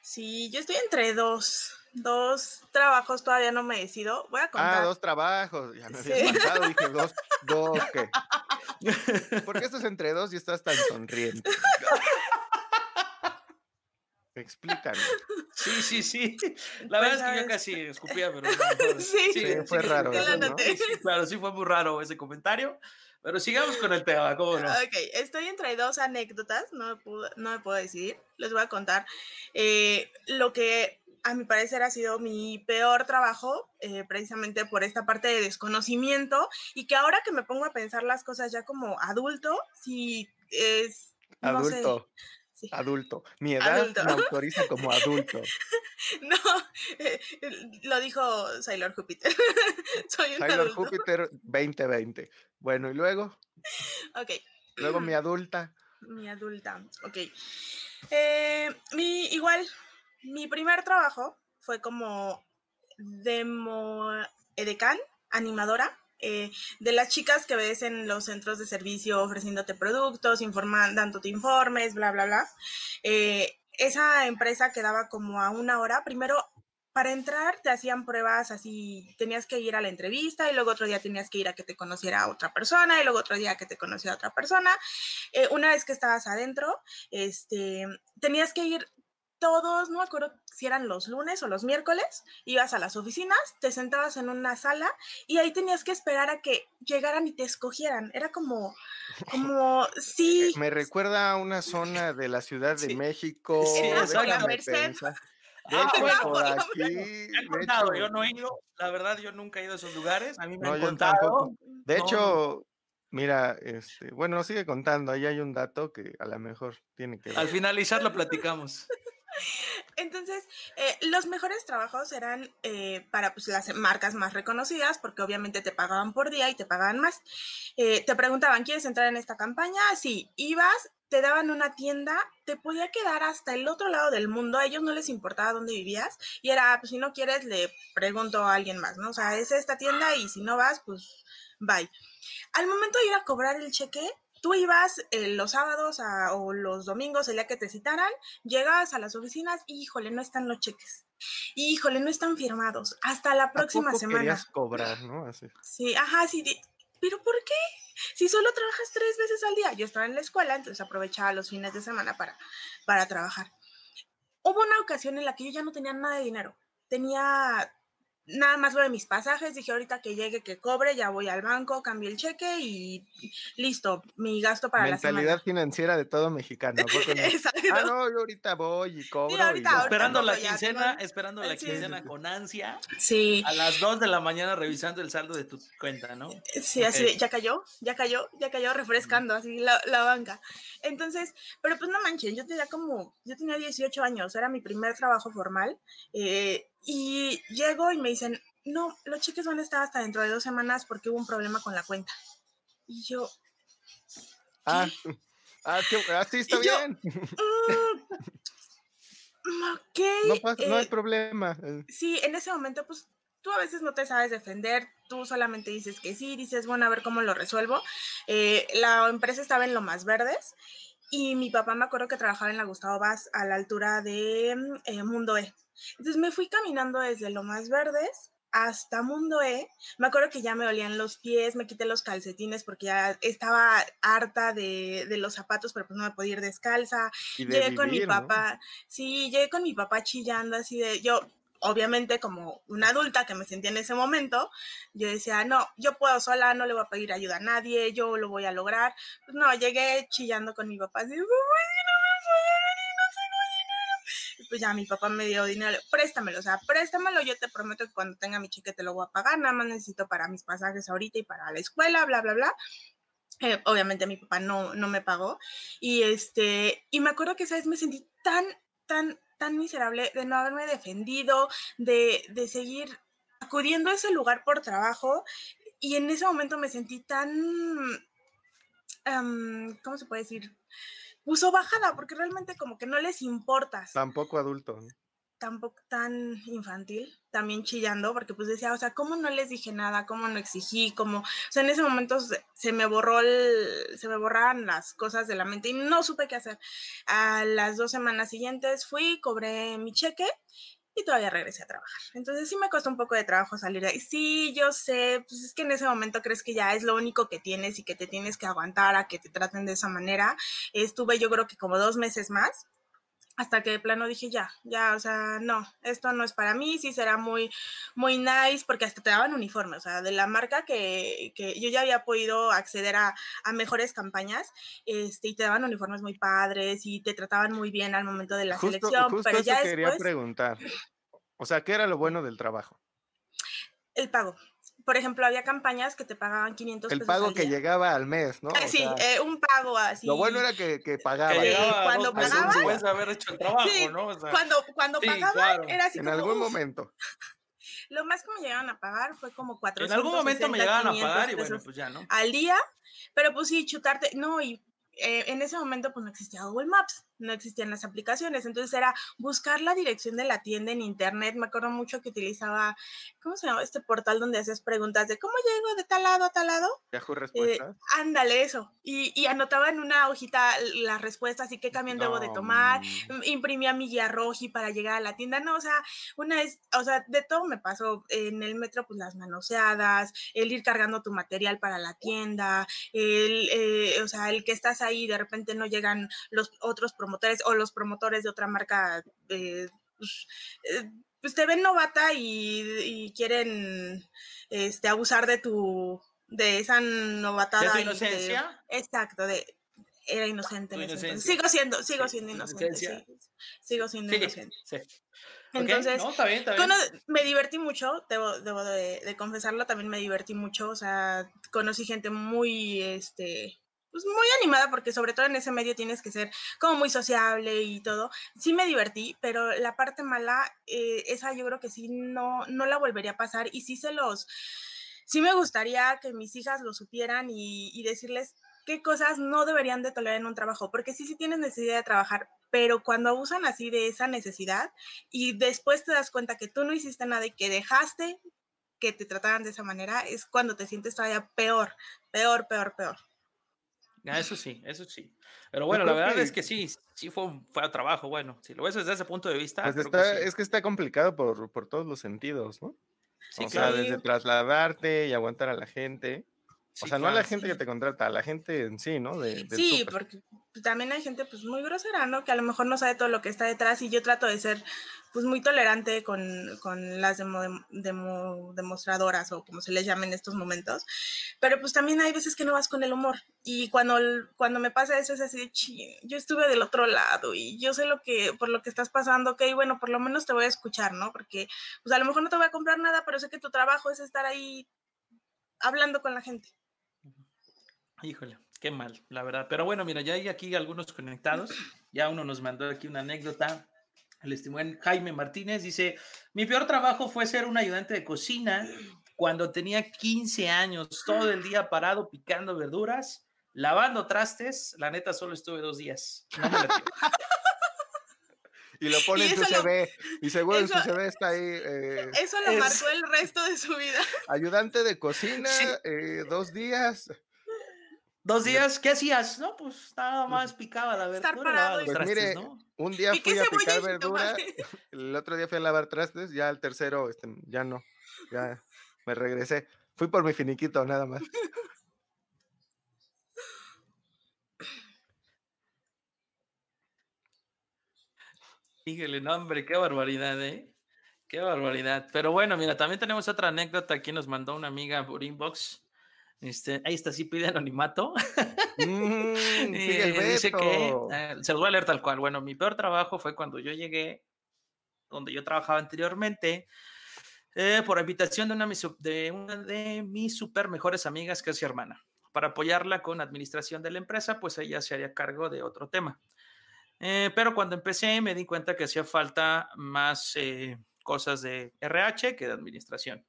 Speaker 2: Sí, yo estoy entre dos dos trabajos, todavía no me decido. Voy a ah, contar.
Speaker 3: Ah, dos trabajos. Ya me había pasado, dije dos, dos, ¿qué? ¿Por qué estás entre dos y estás tan sonriente? Explícame.
Speaker 1: Sí, sí, sí. La verdad es que yo casi escupía, pero
Speaker 2: sí,
Speaker 3: sí, fue raro.
Speaker 1: claro, sí fue muy raro ese comentario. Pero sigamos con el tema, ¿cómo no?
Speaker 2: Ok, estoy entre dos anécdotas, no me puedo, no me puedo decidir. Les voy a contar eh, lo que a mi parecer ha sido mi peor trabajo, eh, precisamente por esta parte de desconocimiento y que ahora que me pongo a pensar las cosas ya como adulto, si es...
Speaker 3: adulto. Adulto. Mi edad me autoriza como adulto.
Speaker 2: no, eh, lo dijo Sailor Júpiter.
Speaker 3: Soy un Sailor Júpiter 2020. Bueno, ¿y luego?
Speaker 2: Ok.
Speaker 3: Luego mi adulta.
Speaker 2: Mi adulta, ok. Eh, mi, igual, mi primer trabajo fue como demo edecán, animadora, eh, de las chicas que ves en los centros de servicio ofreciéndote productos, informando, dándote informes, bla, bla, bla. Eh, esa empresa quedaba como a una hora. Primero, para entrar te hacían pruebas así, tenías que ir a la entrevista y luego otro día tenías que ir a que te conociera otra persona y luego otro día que te conociera otra persona. Eh, una vez que estabas adentro, este, tenías que ir todos, no me acuerdo si eran los lunes o los miércoles, ibas a las oficinas, te sentabas en una sala y ahí tenías que esperar a que llegaran y te escogieran. Era como, como, sí.
Speaker 3: Me recuerda a una zona de la Ciudad de México.
Speaker 2: Sí, la
Speaker 3: Merced. De
Speaker 1: ah, hecho, por aquí. Me han contado, yo no he ido, la verdad, yo nunca he ido a esos lugares. A mí me no, han contado.
Speaker 3: De hecho, Mira, este, bueno, sigue contando, ahí hay un dato que a lo mejor tiene que ver.
Speaker 1: Al finalizar lo platicamos.
Speaker 2: Entonces, eh, los mejores trabajos eran eh, para pues, las marcas más reconocidas, porque obviamente te pagaban por día y te pagaban más. Eh, te preguntaban, ¿quieres entrar en esta campaña? Sí, ibas, te daban una tienda, te podía quedar hasta el otro lado del mundo, a ellos no les importaba dónde vivías, y era, pues si no quieres, le pregunto a alguien más, ¿no? O sea, es esta tienda y si no vas, pues bye. Al momento de ir a cobrar el cheque, Tú ibas eh, los sábados o los domingos, el día que te citaran, llegabas a las oficinas y, híjole, no están los cheques. híjole, no están firmados. Hasta la próxima semana.
Speaker 3: Querías cobrar, ¿no? Así.
Speaker 2: Sí, ajá, sí. ¿Pero por qué? Si solo trabajas tres veces al día. Yo estaba en la escuela, entonces aprovechaba los fines de semana para, para trabajar. Hubo una ocasión en la que yo ya no tenía nada de dinero. Tenía nada más lo de mis pasajes, dije ahorita que llegue, que cobre, ya voy al banco, cambio el cheque y listo, mi gasto para la.
Speaker 3: Mentalidad financiera de todo mexicano. Ah, no, yo ahorita voy y cobro.
Speaker 1: esperando la quincena, esperando la quincena con ansia.
Speaker 2: Sí.
Speaker 1: A las 2 de la mañana revisando el saldo de tu cuenta, ¿no?
Speaker 2: Sí, así, ya cayó, ya cayó, ya cayó refrescando así la, la banca. Entonces, pero pues no manchen, yo tenía como, yo tenía 18 años, era mi primer trabajo formal. Eh, y llego y me dicen, no, los cheques van a estar hasta dentro de dos semanas porque hubo un problema con la cuenta. Y yo...
Speaker 3: Ah, ah, ah, sí, está bien.
Speaker 2: Mm, ok.
Speaker 3: No, no hay eh, problema.
Speaker 2: Sí, en ese momento, pues tú a veces no te sabes defender, tú solamente dices que sí, dices, bueno, a ver cómo lo resuelvo. Eh, la empresa estaba en lo más verdes y mi papá me acuerdo que trabajaba en la Gustavo Vaz a la altura de eh, Mundo E. Entonces me fui caminando desde lo más verdes hasta Mundo E. Me acuerdo que ya me olían los pies, me quité los calcetines porque ya estaba harta de, los zapatos, pero pues no me podía ir descalza. llegué con mi papá, sí, llegué con mi papá chillando así de, yo, obviamente como una adulta que me sentía en ese momento, yo decía, no, yo puedo sola, no le voy a pedir ayuda a nadie, yo lo voy a lograr. Pues no, llegué chillando con mi papá, así, no me pues ya mi papá me dio dinero, préstamelo, o sea, préstamelo, yo te prometo que cuando tenga mi cheque te lo voy a pagar, nada más necesito para mis pasajes ahorita y para la escuela, bla, bla, bla. Eh, obviamente mi papá no, no me pagó y este, y me acuerdo que esa vez me sentí tan, tan, tan miserable de no haberme defendido, de, de seguir acudiendo a ese lugar por trabajo y en ese momento me sentí tan, ¿cómo se puede decir? Puso bajada, porque realmente como que no les importas.
Speaker 3: Tampoco adulto.
Speaker 2: Tampoco tan infantil, también chillando, porque pues decía, o sea, ¿cómo no les dije nada? ¿Cómo no exigí? ¿Cómo? O sea, en ese momento se, me borró el, se me borraban las cosas de la mente y no supe qué hacer. A las dos semanas siguientes fui, cobré mi cheque y todavía regresé a trabajar. Entonces sí me costó un poco de trabajo salir de ahí. Sí, yo sé, pues es que en ese momento crees que ya es lo único que tienes y que te tienes que aguantar a que te traten de esa manera. Estuve yo creo que como dos meses más hasta que de plano dije ya, ya, o sea, no, esto no es para mí, sí será muy, muy nice, porque hasta te daban uniforme, o sea, de la marca que, que yo ya había podido acceder a, a, mejores campañas, este, y te daban uniformes muy padres y te trataban muy bien al momento de la selección,
Speaker 3: justo
Speaker 2: pero
Speaker 3: eso ya quería preguntar, o sea, ¿qué era lo bueno del trabajo?
Speaker 2: El pago por ejemplo, había campañas que te pagaban 500
Speaker 3: pesos. El pago que llegaba al mes, ¿no?
Speaker 2: Ah, sí, eh, un pago así.
Speaker 3: Lo bueno era que, que pagaba.
Speaker 2: cuando pagaba.
Speaker 1: Puedes haber hecho el trabajo,
Speaker 2: sí,
Speaker 1: ¿no?
Speaker 2: cuando cuando pagaba, era así.
Speaker 3: En algún momento.
Speaker 2: Lo más que me llegaban a pagar fue como 400
Speaker 1: En algún momento me llegaban a pagar y bueno, pues ya, ¿no?
Speaker 2: Al día, pero pues sí, chutarte, no, y eh, en ese momento pues no existía Google Maps no existían las aplicaciones, entonces era buscar la dirección de la tienda en internet. Me acuerdo mucho que utilizaba, ¿cómo se llama? Este portal donde haces preguntas de cómo llego de tal lado a tal lado.
Speaker 3: Yahoo eh, Respuestas.
Speaker 2: ándale, eso. Y, y, anotaba en una hojita las respuestas y qué camión debo de tomar. Imprimía mi guía roji para llegar a la tienda. No, o sea, una vez, o sea, de todo me pasó. En el metro, pues las manoseadas, el ir cargando tu material para la tienda, el, eh, o sea, el que estás ahí y de repente no llegan los otros promotores o los promotores de otra marca, eh, pues, eh, pues, te ven novata y, quieren este, abusar de tu, de esa novatada.
Speaker 1: ¿De tu inocencia?
Speaker 2: exacto, de, era inocente. Sigo siendo, sigo siendo inocente. sigo siendo inocente. Entonces, me divertí mucho, debo, debo de, de, confesarlo, también me divertí mucho, o sea, conocí gente muy, este, pues muy animada porque sobre todo en ese medio tienes que ser como muy sociable y todo. Sí me divertí, pero la parte mala, eh, esa yo creo que sí no, no la volvería a pasar y sí se los, sí me gustaría que mis hijas lo supieran y, y decirles qué cosas no deberían de tolerar en un trabajo, porque sí, sí tienes necesidad de trabajar, pero cuando abusan así de esa necesidad y después te das cuenta que tú no hiciste nada y que dejaste que te trataran de esa manera, es cuando te sientes todavía peor, peor, peor, peor.
Speaker 1: Ah, eso sí, eso sí. Pero bueno, la verdad es que sí, sí fue un, fue trabajo. Bueno, si lo ves desde ese punto de vista.
Speaker 3: Pues es que está complicado por, por todos los sentidos, ¿no? Sí, o sea, desde trasladarte y aguantar a la gente o sea, no a la gente que te contrata, a la gente en sí, ¿no? De,
Speaker 2: sí, porque también hay gente pues muy grosera, ¿no? Que a lo mejor no sabe todo lo que está detrás y yo trato de ser pues muy tolerante con, con las demo, demostradoras o como se les llame en estos momentos, pero pues también hay veces que no vas con el humor y cuando, cuando me pasa eso es así yo estuve del otro lado y yo sé lo que, por lo que estás pasando, ok, bueno, por lo menos te voy a escuchar, ¿no? Porque pues a lo mejor no te voy a comprar nada, pero sé que tu trabajo es estar ahí hablando con la gente.
Speaker 1: Híjole, qué mal, la verdad. Pero bueno, mira, ya hay aquí algunos conectados. Ya uno nos mandó aquí una anécdota. El estimado Jaime Martínez dice: Mi peor trabajo fue ser un ayudante de cocina cuando tenía 15 años, todo el día parado picando verduras, lavando trastes. La neta, solo estuve dos días.
Speaker 3: y lo pone en su CV. Y seguro en su CV está ahí. Eh,
Speaker 2: eso lo marcó el resto de su vida.
Speaker 3: Ayudante de cocina, eh, dos días.
Speaker 1: Dos días, ¿qué hacías? No, pues nada más picaba la verdura.
Speaker 3: pues mire, un día fui a picar verdura, el otro día fui a lavar trastes, ya el tercero, este, ya no, ya me regresé. Fui por mi finiquito, nada más.
Speaker 1: Híjole, no, hombre, qué barbaridad, ¿eh? Qué barbaridad. Pero bueno, mira, también tenemos otra anécdota. Aquí nos mandó una amiga por inbox. Este, ahí está, sí pide anonimato. Mm, dice que eh, se los voy a leer tal cual. Bueno, mi peor trabajo fue cuando yo llegué, donde yo trabajaba anteriormente, eh, por invitación de una, de una de mis super mejores amigas, que es su hermana. Para apoyarla con administración de la empresa, pues ella se haría cargo de otro tema. Eh, pero cuando empecé me di cuenta que hacía falta más eh, cosas de RH que de administración.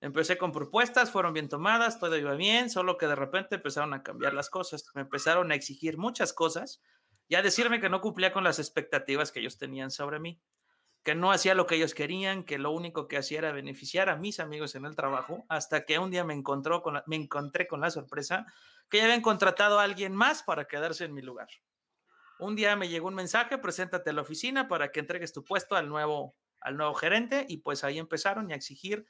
Speaker 1: Empecé con propuestas, fueron bien tomadas, todo iba bien, solo que de repente empezaron a cambiar las cosas. Me empezaron a exigir muchas cosas y a decirme que no cumplía con las expectativas que ellos tenían sobre mí, que no hacía lo que ellos querían, que lo único que hacía era beneficiar a mis amigos en el trabajo, hasta que un día me, encontró con me encontré con la sorpresa que ya habían contratado a alguien más para quedarse en mi lugar. Un día me llegó un mensaje, preséntate a la oficina para que entregues tu puesto al nuevo, al nuevo gerente y pues ahí empezaron a exigir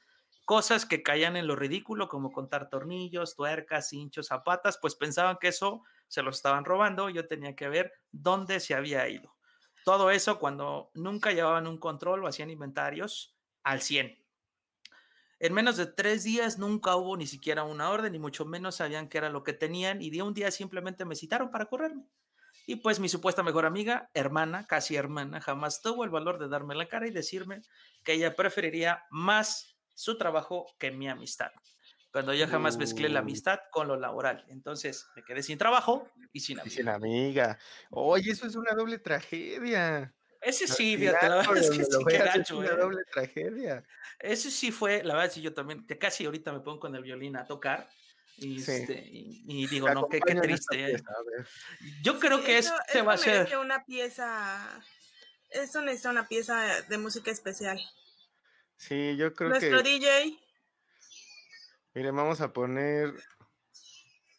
Speaker 1: cosas que caían en lo ridículo, como contar tornillos, tuercas, hinchos, zapatas, pues pensaban que eso se lo estaban robando, yo tenía que ver dónde se había ido. Todo eso cuando nunca llevaban un control o hacían inventarios al 100. En menos de tres días nunca hubo ni siquiera una orden, ni mucho menos sabían qué era lo que tenían, y de un día simplemente me citaron para correrme. Y pues mi supuesta mejor amiga, hermana, casi hermana, jamás tuvo el valor de darme la cara y decirme que ella preferiría más su trabajo que mi amistad. Cuando yo jamás mezclé la amistad con lo laboral. Entonces me quedé sin trabajo y sin amiga.
Speaker 3: sin amiga. Oye, eso es una doble tragedia.
Speaker 1: Ese sí, fíjate, la verdad es que sí,
Speaker 3: qué gacho, una ¿eh? doble tragedia.
Speaker 1: Ese sí fue, la verdad, sí, yo también, que casi ahorita me pongo con el violín a tocar y, este, y, digo, no, qué, qué triste. ¿eh? Yo creo que eso, este va a ser.
Speaker 2: una pieza. Eso necesita una pieza de música especial.
Speaker 3: Sí, yo creo
Speaker 2: que.
Speaker 3: Nuestro
Speaker 2: DJ.
Speaker 3: Mire, vamos a poner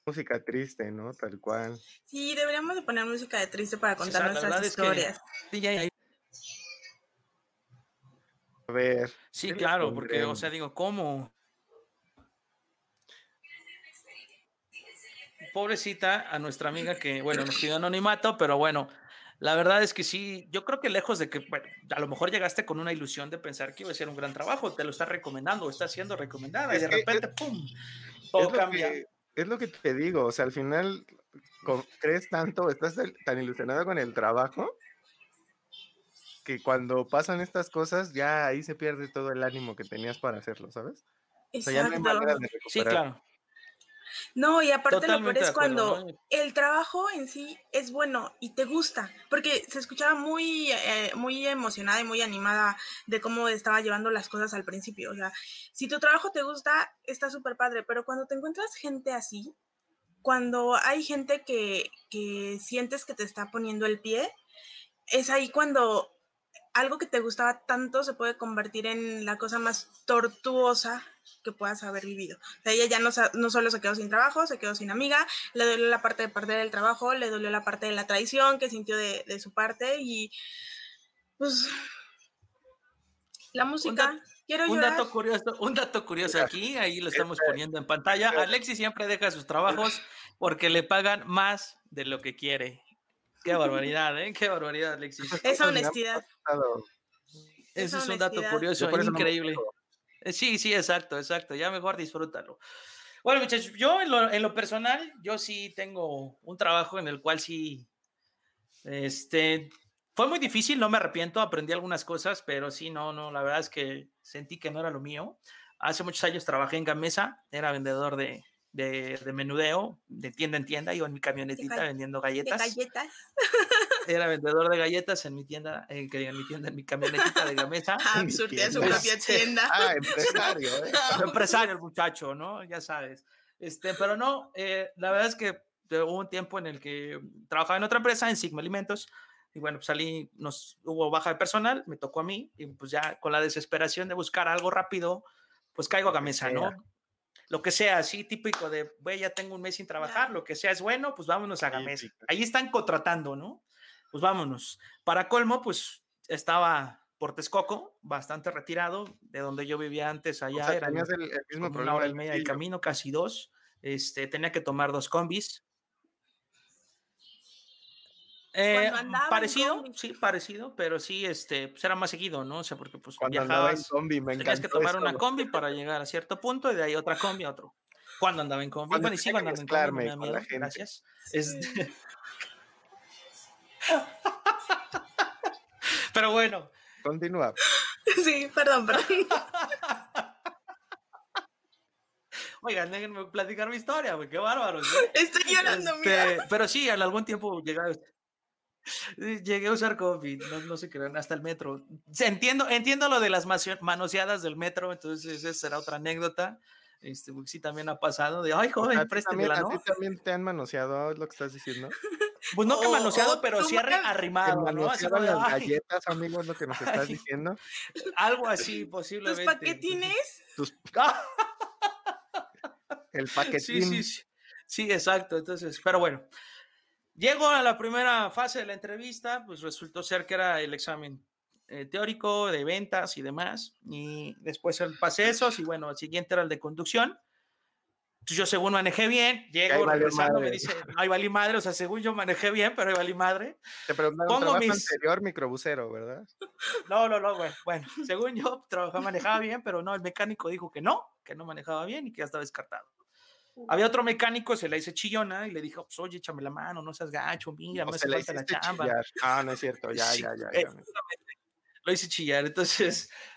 Speaker 3: música triste, ¿no? Tal cual.
Speaker 2: Sí, deberíamos de poner música de triste para contar nuestras historias.
Speaker 3: A ver.
Speaker 1: Sí, claro, porque, o sea, digo, ¿cómo? pobrecita a nuestra amiga que, bueno, nos pidió anonimato, pero bueno, la verdad es que sí, yo creo que lejos de que, bueno, a lo mejor llegaste con una ilusión de pensar que iba a ser un gran trabajo, te lo está recomendando, está siendo recomendada y de repente, ¡pum! Todo cambia.
Speaker 3: es lo que te digo, o sea, al final crees tanto, estás tan ilusionado con el trabajo que cuando pasan estas cosas ya ahí se pierde todo el ánimo que tenías para hacerlo, ¿sabes?
Speaker 2: O sea, ya no hay manera de recuperar. Sí, claro. No, y aparte lo peor es cuando el trabajo en sí es bueno y te gusta, porque se escuchaba muy, eh, muy emocionada y muy animada de cómo estaba llevando las cosas al principio. O sea, si tu trabajo te gusta, está súper padre, pero cuando te encuentras gente así, cuando hay gente que, que sientes que te está poniendo el pie, es ahí cuando algo que te gustaba tanto se puede convertir en la cosa más tortuosa que puedas haber vivido. O sea, ella ya no, no solo se quedó sin trabajo, se quedó sin amiga, le dolió la parte de perder el trabajo, le dolió la parte de la traición que sintió de, de su parte y pues la música. Quiero
Speaker 1: un dato curioso, un dato curioso aquí, ahí lo estamos poniendo en pantalla. Alexis siempre deja sus trabajos porque le pagan más de lo que quiere. Qué barbaridad, ¿eh? Qué barbaridad, Alexis.
Speaker 2: Esa honestidad.
Speaker 1: Ese es un dato curioso, increíble. Sí, sí, exacto, exacto. Ya mejor disfrútalo. Bueno, muchachos, yo en lo, en lo, personal, yo sí tengo un trabajo en el cual sí, este, fue muy difícil, no me arrepiento, aprendí algunas cosas, pero sí, no, no, la verdad es que sentí que no era lo mío. Hace muchos años trabajé en Gamesa, era vendedor de, de, de, menudeo, de tienda en tienda, iba en mi camionetita vendiendo galletas.
Speaker 2: galletas.
Speaker 1: Era vendedor de galletas en mi tienda, en, en mi tienda, en mi camionetita de gamesa.
Speaker 2: Ah, surtía su propia tienda.
Speaker 3: Ah, empresario, ¿eh?
Speaker 1: empresario el muchacho, ¿no? Ya sabes. Este, pero no, eh, la verdad es que hubo un tiempo en el que trabajaba en otra empresa, en Sigma Alimentos, y bueno, pues salí, nos, hubo baja de personal, me tocó a mí, y pues ya con la desesperación de buscar algo rápido, pues caigo a Gamesa, ¿no? lo que sea, así típico de, güey, ya tengo un mes sin trabajar, lo que sea es bueno, pues vámonos a Gamesa. Ahí están contratando, ¿no? Pues vámonos. Para colmo, pues estaba por Texcoco, bastante retirado de donde yo vivía antes, allá era el, mismo una hora y media de camino, casi dos. Este, tenía que tomar dos combis. Eh, parecido, sí, parecido, pero sí, este, pues era más seguido, ¿no? O sea, porque pues
Speaker 3: Cuando viajabas, en combi, me
Speaker 1: tenías que tomar una combi para llegar a cierto punto y de ahí otra combi a otro. Cuando andaba en combi, bueno, y sigo andando en combi, gracias. Este... pero bueno.
Speaker 3: Continúa.
Speaker 2: Sí, perdón, perdón.
Speaker 1: Oigan, déjenme platicar mi historia, güey, qué bárbaro.
Speaker 2: Estoy llorando, este,
Speaker 1: Pero sí, en algún tiempo llegaba, Llegué a usar COVID, no, no se crean, hasta el metro. Entiendo, entiendo lo de las manoseadas del metro, entonces esa será otra anécdota. Este, sí también ha pasado de, ay, joven, préstemela, ¿no? ¿A
Speaker 3: ti también te han manoseado, es lo que estás diciendo?
Speaker 1: Pues no que manoseado, pero sí arrimado, ¿no?
Speaker 3: Así las galletas, amigos, lo que nos estás diciendo.
Speaker 1: Algo así, posiblemente.
Speaker 2: ¿Tus paquetines? Tus...
Speaker 3: El paquetín.
Speaker 1: Sí, sí, sí. Sí, exacto. Entonces, pero bueno, Llego a la primera fase de la entrevista, pues resultó ser que era el examen eh, teórico de ventas y demás, y después el pasé esos, y bueno, el siguiente era el de conducción. Entonces yo según manejé bien, llego regresando, me dice, ay, valí madre, o sea, según yo manejé bien, pero ahí valí madre.
Speaker 3: Te preguntaron, Pongo mis... anterior microbusero, ¿verdad?
Speaker 1: No, no, no, bueno, bueno, según yo trabajaba, manejaba bien, pero no, el mecánico dijo que no, que no manejaba bien y que ya estaba descartado. Había otro mecánico, se la hice chillona y le dijo, pues, oye, échame la mano, no seas gacho, mira, no, me hace falta la chamba.
Speaker 3: Ah, no es cierto, ya, ya, ya. ya
Speaker 1: lo hice chillar, entonces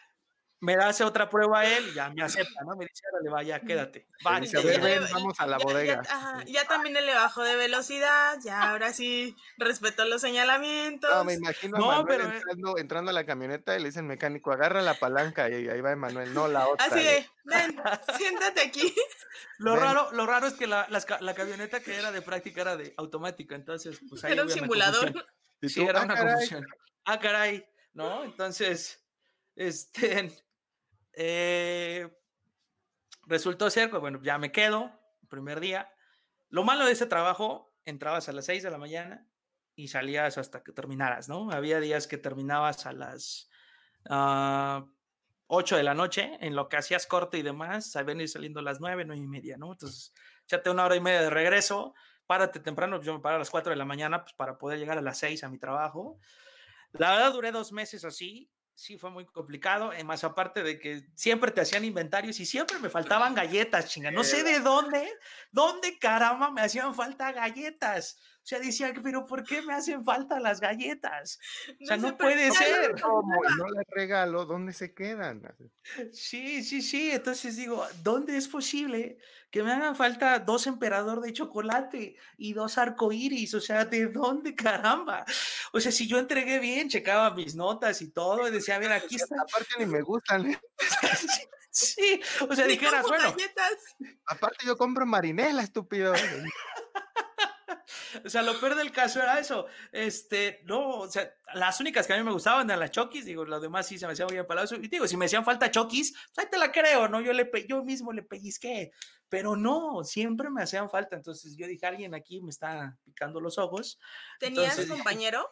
Speaker 1: me hace otra prueba a él y ya me acepta, ¿no? Me dice, le vaya, quédate.
Speaker 3: vamos a la bodega.
Speaker 2: Ya, también le bajó de velocidad, ya ahora sí respetó los señalamientos.
Speaker 3: No, me imagino no, pero... entrando, entrando, a la camioneta y le dicen mecánico, agarra la palanca y ahí va Emanuel, no la otra.
Speaker 2: Así de, ven, siéntate aquí.
Speaker 1: Lo raro, lo raro es que la, la, camioneta que era de práctica era de automática, entonces pues ahí
Speaker 2: Era un simulador.
Speaker 1: Sí, era ah, una confusión. Ah, caray, ¿no? Entonces, este eh, resultó ser, bueno, ya me quedo, primer día. Lo malo de ese trabajo, entrabas a las 6 de la mañana y salías hasta que terminaras, ¿no? Había días que terminabas a las uh, ah, 8 de la noche, en lo que hacías corte y demás, sabían ir saliendo a las 9, 9 y media, ¿no? Entonces, échate una hora y media de regreso, párate temprano, yo me paro a las 4 de la mañana, pues para poder llegar a las 6 a mi trabajo. La verdad, duré dos meses así, sí fue muy complicado, eh, más aparte de que siempre te hacían inventarios y siempre me faltaban galletas, chinga. No sé de dónde, dónde caramba me hacían falta galletas. O sea, decía, pero ¿por qué me hacen falta las galletas? O sea, no, puede ser.
Speaker 3: ¿Cómo? No les regalo, ¿dónde se quedan?
Speaker 1: Sí, sí, sí. Entonces digo, ¿dónde es posible que me hagan falta dos emperador de chocolate y dos arcoíris? O sea, ¿de dónde caramba? O sea, si yo entregué bien, checaba mis notas y todo, y decía, a ver, aquí está.
Speaker 3: Aparte ni me gustan. ¿eh?
Speaker 1: sí, o sea, dijeras, bueno. Galletas.
Speaker 3: Aparte yo compro marinela, estúpido.
Speaker 1: o sea, lo peor del caso era eso. Este, no, o sea, las únicas que a mí me gustaban eran las chokis, digo, los demás sí se me hacían muy empalados. Y digo, si me hacían falta chokis, pues ahí te la creo, ¿no? Yo, le yo mismo le pellizqué, pero no, siempre me hacían falta. Entonces yo dije, alguien aquí me está picando los ojos.
Speaker 2: ¿Tenías compañero?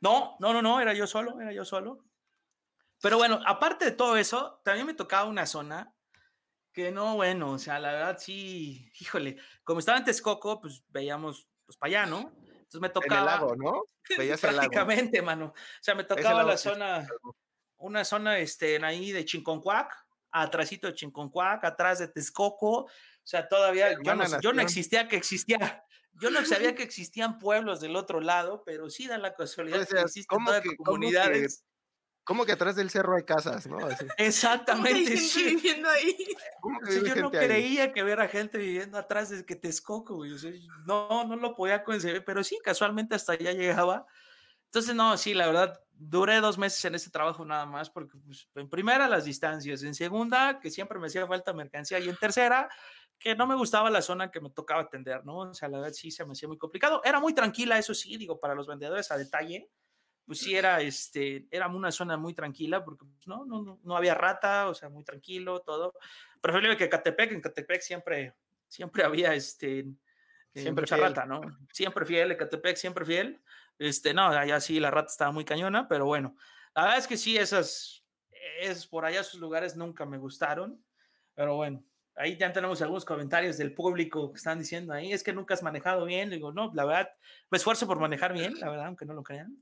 Speaker 1: No, no, no, no, era yo solo, era yo solo. Pero bueno, aparte de todo eso, también me tocaba una zona que no, bueno, o sea, la verdad sí, híjole, como estaba en Texcoco, pues veíamos pues para allá, ¿no? Entonces me tocaba.
Speaker 3: En el lago, ¿no?
Speaker 1: Veías Prácticamente, mano. O sea, me tocaba la zona, una zona este, ahí de Chinconcuac, atrásito de Chinconcuac, atrás de Texcoco. O sea, todavía yo no, yo no, existía que existía. Yo no sabía que existían pueblos del otro lado, pero sí da la casualidad que existen todas comunidades.
Speaker 3: ¿Cómo que atrás del cerro hay casas, no?
Speaker 1: Exactamente.
Speaker 2: sí. viviendo ahí.
Speaker 1: yo no creía que hubiera gente viviendo atrás de que Texcoco, güey. no, no lo podía concebir, pero sí, casualmente hasta allá llegaba. Entonces, no, sí, la verdad, duré dos meses en ese trabajo nada más, porque pues, en primera las distancias, en segunda, que siempre me hacía falta mercancía, y en tercera, que no me gustaba la zona que me tocaba atender, ¿no? O sea, la verdad sí se me hacía muy complicado. Era muy tranquila, eso sí, digo, para los vendedores a detalle pues sí era, este, era una zona muy tranquila porque pues, no, no, no había rata, o sea, muy tranquilo, todo. preferible que Catepec, en Catepec siempre, siempre había este, eh, siempre mucha rata, ¿no? Siempre fiel, Ecatepec, siempre fiel. Este, no, allá sí la rata estaba muy cañona, pero bueno, la verdad es que sí, esas, es por allá esos lugares nunca me gustaron, pero bueno, ahí ya tenemos algunos comentarios del público que están diciendo ahí, es que nunca has manejado bien, digo, no, la verdad, me esfuerzo por manejar bien, la verdad, aunque no lo crean.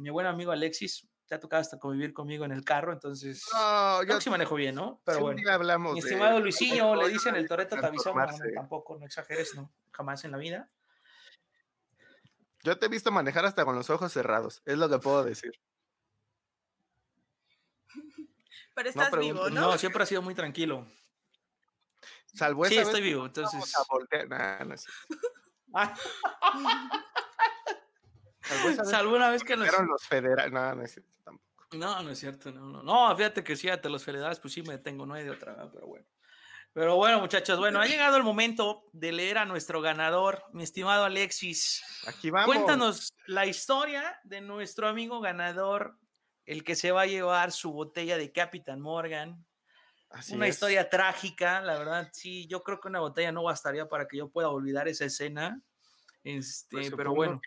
Speaker 1: Mi buen amigo Alexis, te ha tocado hasta convivir conmigo en el carro, entonces no, yo sí manejo bien, ¿no? Pero bueno,
Speaker 3: hablamos
Speaker 1: mi estimado Luisinho, le dicen el Toreto te avisó, tampoco, no exageres, no, jamás en la vida.
Speaker 3: Yo te he visto manejar hasta con los ojos cerrados, es lo que puedo decir.
Speaker 2: Pero estás vivo, ¿no? No,
Speaker 1: siempre ha sido muy tranquilo.
Speaker 3: Salvo
Speaker 1: sí, estoy vivo, entonces.
Speaker 3: Nah, no
Speaker 1: ah. Salvo, una vez que
Speaker 3: nos. los federales. No, no es cierto tampoco.
Speaker 1: No, no es cierto. No, no. no fíjate que sí, ante los federales, pues sí me detengo, no hay de otra, pero bueno. Pero bueno, muchachos, bueno, ha llegado el momento de leer a nuestro ganador, mi estimado Alexis.
Speaker 3: Aquí vamos.
Speaker 1: Cuéntanos la historia de nuestro amigo ganador, el que se va a llevar su botella de Capitán Morgan. Así una historia trágica, la verdad, sí, yo creo que una botella no bastaría para que yo pueda olvidar esa escena. Este, pues pero bueno.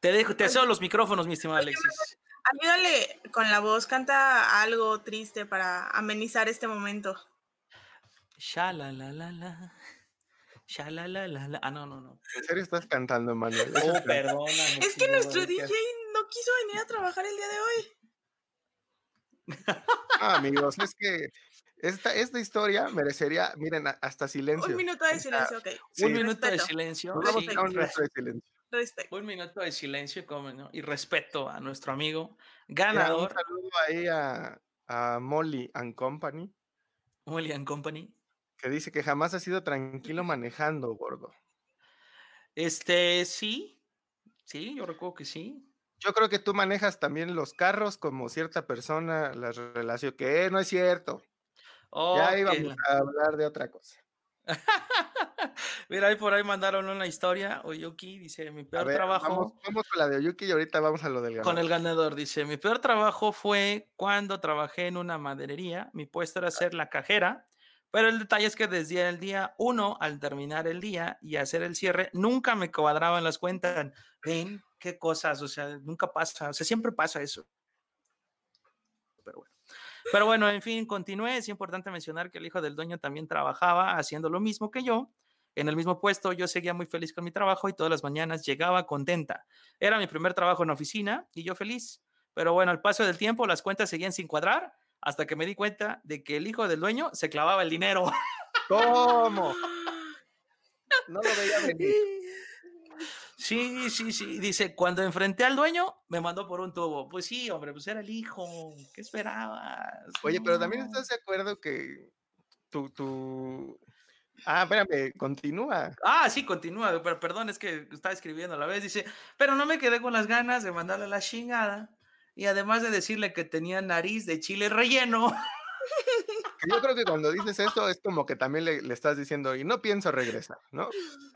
Speaker 1: Te dejo, te cedo los micrófonos, mi estimado Alexis.
Speaker 2: Ayúdale con la voz, canta algo triste para amenizar este momento.
Speaker 1: Sha la la la la. Sha la la la la. Ah, no, no, no.
Speaker 3: ¿En serio estás cantando, Manuel?
Speaker 1: Oh, perdona.
Speaker 2: Es que nuestro DJ no quiso venir a trabajar el día de
Speaker 3: hoy. Ah, amigos, es que esta, esta historia merecería, miren, hasta silencio.
Speaker 2: Un minuto de silencio, ok.
Speaker 1: un minuto de silencio.
Speaker 3: un minuto de silencio.
Speaker 1: Un minuto de silencio y respeto a nuestro amigo ganador.
Speaker 3: Un saludo ahí a, a Molly and Company.
Speaker 1: Molly and Company.
Speaker 3: Que dice que jamás ha sido tranquilo manejando, gordo.
Speaker 1: Este, sí. Sí, yo recuerdo que sí.
Speaker 3: Yo creo que tú manejas también los carros como cierta persona, la relación, que no es cierto. ya íbamos a hablar de otra cosa.
Speaker 1: Mira, ahí por ahí mandaron una historia. Oyuki dice: Mi peor trabajo.
Speaker 3: Vamos, con la de Oyuki y ahorita vamos a lo del
Speaker 1: ganador. Con el ganador, dice: Mi peor trabajo fue cuando trabajé en una maderería. Mi puesto era ser la cajera. Pero el detalle es que desde el día uno, al terminar el día y hacer el cierre, nunca me cuadraban las cuentas. Ven, qué cosas, o sea, nunca pasa, o sea, siempre pasa eso. Pero bueno. Pero bueno, en fin, continué. Es importante mencionar que el hijo del dueño también trabajaba haciendo lo mismo que yo. En el mismo puesto, yo seguía muy feliz con mi trabajo y todas las mañanas llegaba contenta. Era mi primer trabajo en oficina y yo feliz. Pero bueno, al paso del tiempo, las cuentas seguían sin cuadrar hasta que me di cuenta de que el hijo del dueño se clavaba el dinero.
Speaker 3: ¿Cómo? No lo veía venir.
Speaker 1: Sí, sí, sí. Dice, cuando enfrenté al dueño, me mandó por un tubo. Pues sí, hombre, pues era el hijo. ¿Qué esperabas?
Speaker 3: Oye, pero también estás de acuerdo que tu, tu... Ah, espérame, continúa.
Speaker 1: Ah, sí, continúa, pero perdón, es que está escribiendo a la vez. Dice, pero no me quedé con las ganas de mandarle la chingada. Y además de decirle que tenía nariz de chile relleno.
Speaker 3: Yo creo que cuando dices esto es como que también le, estás diciendo, y no pienso regresar, ¿no?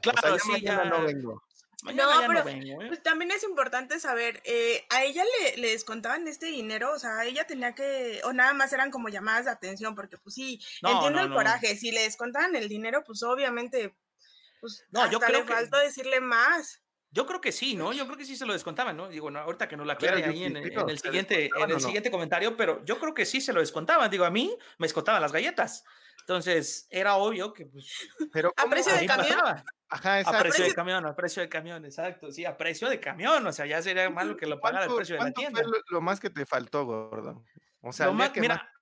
Speaker 1: Claro, sí, ya
Speaker 3: no vengo
Speaker 2: no, pero ¿eh? pues, también es importante saber, eh, a ella le, le, descontaban este dinero, o sea, ella tenía que, o nada más eran como llamadas de atención, porque pues sí, entiendo el coraje, si le descontaban el dinero, pues obviamente, pues no, hasta yo creo le faltó decirle más.
Speaker 1: Yo creo que sí, ¿no? Yo creo que sí se lo descontaban, ¿no? Digo, no, ahorita que no la aclare ahí en, el siguiente, en el siguiente comentario, pero yo creo que sí se lo descontaban. Digo, a mí me descontaban las galletas. Entonces, era obvio que, pues.
Speaker 2: Pero ¿A precio de camión?
Speaker 1: Ajá, A precio de camión, a precio de camión, exacto. Sí, a precio de camión. O sea, ya sería malo que lo pagara el precio de la tienda.
Speaker 3: Fue lo, más que te faltó, gordo? O sea,
Speaker 1: más, mira,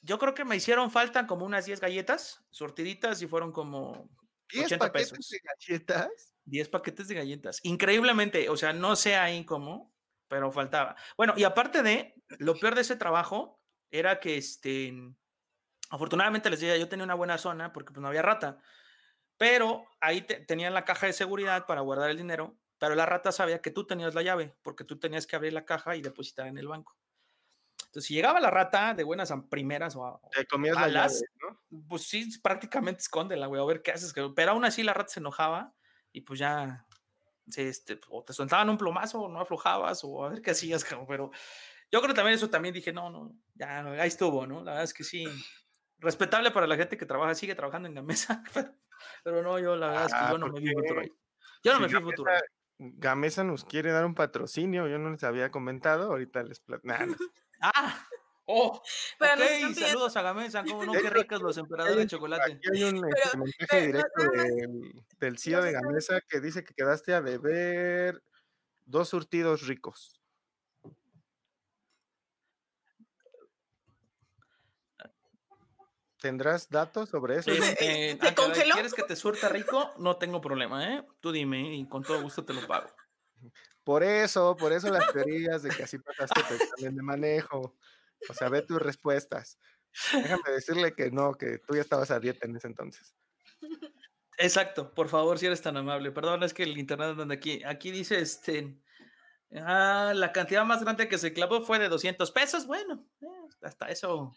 Speaker 1: yo creo que me hicieron falta como unas 10 galletas sortiditas y fueron como 80 pesos.
Speaker 3: de galletas?
Speaker 1: 10 paquetes de galletas. Increíblemente, o sea, no sé ahí cómo, pero faltaba. Bueno, y aparte de, lo peor de ese trabajo era que, este, afortunadamente les decía, yo tenía una buena zona porque pues no había rata. Pero ahí tenían la caja de seguridad para guardar el dinero, pero la rata sabía que tú tenías la llave, porque tú tenías que abrir la caja y depositar en el banco. Entonces, si llegaba la rata de buenas a primeras o a
Speaker 3: Te comías la llave,
Speaker 1: Pues sí, prácticamente escóndela, güey, a ver qué haces. Pero aún así la rata se enojaba y pues ya, este, o te soltaban un plomazo o no aflojabas o a ver qué hacías, pero yo creo que también eso también dije, no, no, ya, ahí estuvo, ¿no? La verdad es que sí, Respetable para la gente que trabaja, sigue trabajando en Gamesa, pero, no, yo la verdad es que yo no me vi futuro ahí. Yo no me vi futuro.
Speaker 3: Gamesa nos quiere dar un patrocinio, yo no les había comentado, ahorita les
Speaker 1: Ah, oh, ok, saludos a Gamesa, como no, qué ricos los emperadores de chocolate.
Speaker 3: Aquí hay un este, mensaje directo del, del CEO de Gamesa que dice que quedaste a deber dos surtidos ricos. ¿Tendrás datos sobre eso?
Speaker 1: Eh, ¿Te ¿Quieres que te surta rico? No tengo problema, ¿eh? Tú dime y con todo gusto te lo pago.
Speaker 3: Por eso, por eso las teorías de que así pasaste también de manejo. O sea, ve tus respuestas. Déjame decirle que no, que tú ya estabas a dieta en ese entonces.
Speaker 1: Exacto, por favor, si eres tan amable. Perdón, es que el internet donde aquí, aquí dice este, ah, la cantidad más grande que se clavó fue de 200 pesos. Bueno, eh, hasta eso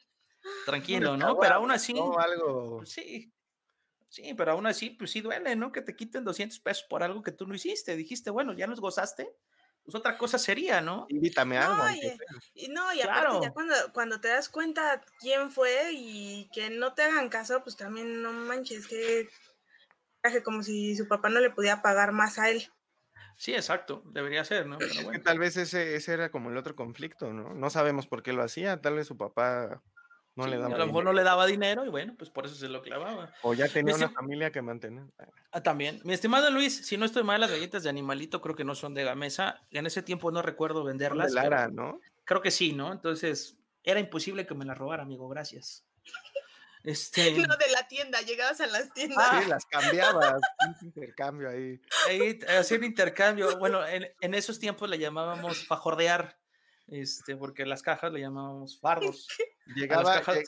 Speaker 1: tranquilo, ¿no? Pero aún así,
Speaker 3: algo...
Speaker 1: sí, sí, pero aún así, pues sí duele, ¿no? Que te quiten 200 pesos por algo que tú no hiciste. Dijiste, bueno, ya nos gozaste, pues otra cosa sería, ¿no?
Speaker 3: Invítame a algo.
Speaker 2: Y, no, y aparte ya cuando, cuando te das cuenta quién fue y que no te hagan caso, pues también no manches, que como si su papá no le podía pagar más a él.
Speaker 1: Sí, exacto, debería ser, ¿no?
Speaker 3: Tal vez ese, ese era como el otro conflicto, ¿no? No sabemos por qué lo hacía, tal vez su papá no le daba
Speaker 1: a lo mejor no le daba dinero y bueno, pues por eso se lo clavaba.
Speaker 3: O ya tenía una familia que mantener.
Speaker 1: Ah, también. Mi estimado Luis, si no estoy mal, las galletas de animalito creo que no son de Gamesa. En ese tiempo no recuerdo venderlas.
Speaker 3: De Lara, ¿no?
Speaker 1: Creo que sí, ¿no? Entonces era imposible que me las robara, amigo. Gracias. Este...
Speaker 2: No, de la tienda, llegabas a las tiendas.
Speaker 3: Ah, sí, las cambiabas, un intercambio ahí.
Speaker 1: ahí hacía intercambio. Bueno, en, en, esos tiempos le llamábamos fajordear, este, porque las cajas le llamábamos fardos.
Speaker 3: Llegaba, eh,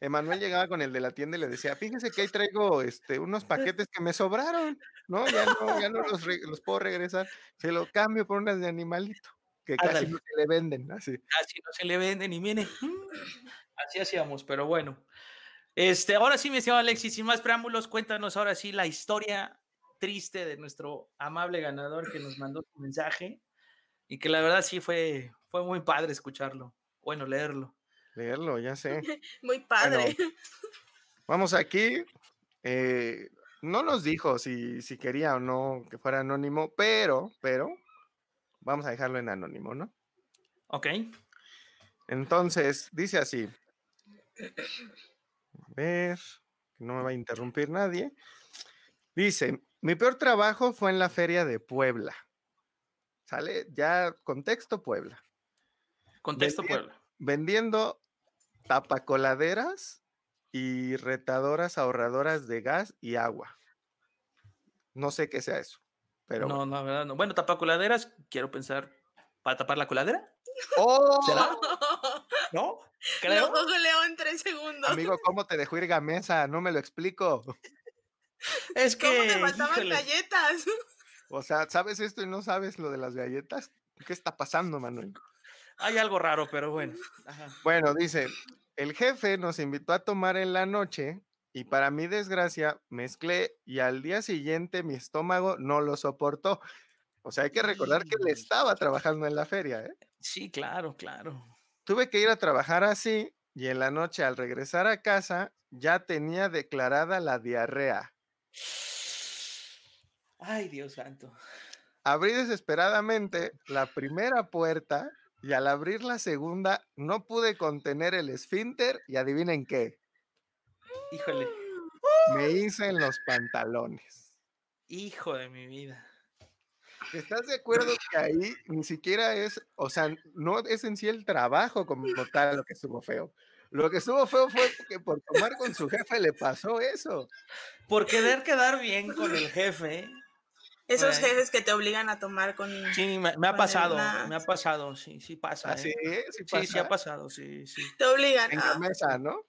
Speaker 3: Emanuel llegaba con el de la tienda y le decía, fíjese que ahí traigo este, unos paquetes que me sobraron, ¿no? Ya no, ya no los, los puedo regresar, se lo cambio por unas de animalito, que casi no se le venden, así.
Speaker 1: Casi no se le venden y viene. así hacíamos, pero bueno. Este, ahora sí, mi estimado Alexis, sin más preámbulos, cuéntanos ahora sí la historia triste de nuestro amable ganador que nos mandó su mensaje y que la verdad sí fue, fue muy padre escucharlo, bueno, leerlo.
Speaker 3: Leerlo, ya sé.
Speaker 2: Muy padre.
Speaker 3: vamos aquí. Eh, no nos dijo si, si quería o no que fuera anónimo, pero, pero, vamos a dejarlo en anónimo, ¿no?
Speaker 1: Ok.
Speaker 3: Entonces, dice así. A ver, que no me va a interrumpir nadie. Dice, mi peor trabajo fue en la feria de Puebla. ¿Sale? Ya, contexto Puebla.
Speaker 1: Contexto Puebla.
Speaker 3: Vendiendo tapacoladeras y retadoras ahorradoras de gas y agua. No sé qué sea eso, pero...
Speaker 1: No, no, verdad no. Bueno, tapacoladeras, quiero pensar, ¿para tapar la coladera?
Speaker 3: ¡Oh!
Speaker 1: ¿Será? ¿No?
Speaker 2: Creo. Lo en tres segundos.
Speaker 3: Amigo, ¿cómo te dejó ir gamesa? No me lo explico.
Speaker 1: Es que... ¿Cómo
Speaker 2: te faltaban galletas?
Speaker 3: O sea, ¿sabes esto y no sabes lo de las galletas? ¿Qué está pasando, Manuel?
Speaker 1: Hay algo raro, pero bueno.
Speaker 3: Bueno, dice, el jefe nos invitó a tomar en la noche y para mi desgracia mezclé y al día siguiente mi estómago no lo soportó. O sea, hay que recordar que él estaba trabajando en la feria, ¿eh?
Speaker 1: Sí, claro, claro.
Speaker 3: Tuve que ir a trabajar así y en la noche al regresar a casa ya tenía declarada la diarrea.
Speaker 1: Ay, Dios santo.
Speaker 3: Abrí desesperadamente la primera puerta y al abrir la segunda no pude contener el esfínter y adivinen qué.
Speaker 1: Híjole.
Speaker 3: Me hice en los pantalones.
Speaker 1: Hijo de mi vida.
Speaker 3: ¿Estás de acuerdo que ahí ni siquiera es, o sea, no es en sí el trabajo como tal lo que estuvo feo? Lo que estuvo feo fue que por tomar con su jefe le pasó eso.
Speaker 1: Por querer quedar bien con el jefe,
Speaker 2: esos jefes que te obligan a tomar con.
Speaker 1: Sí, me, ha pasado, me ha pasado, sí, sí pasa.
Speaker 3: ¿Ah, sí?
Speaker 1: ¿Sí, sí, sí, ha pasado, sí, sí.
Speaker 2: Te obligan.
Speaker 3: En la mesa, ¿no?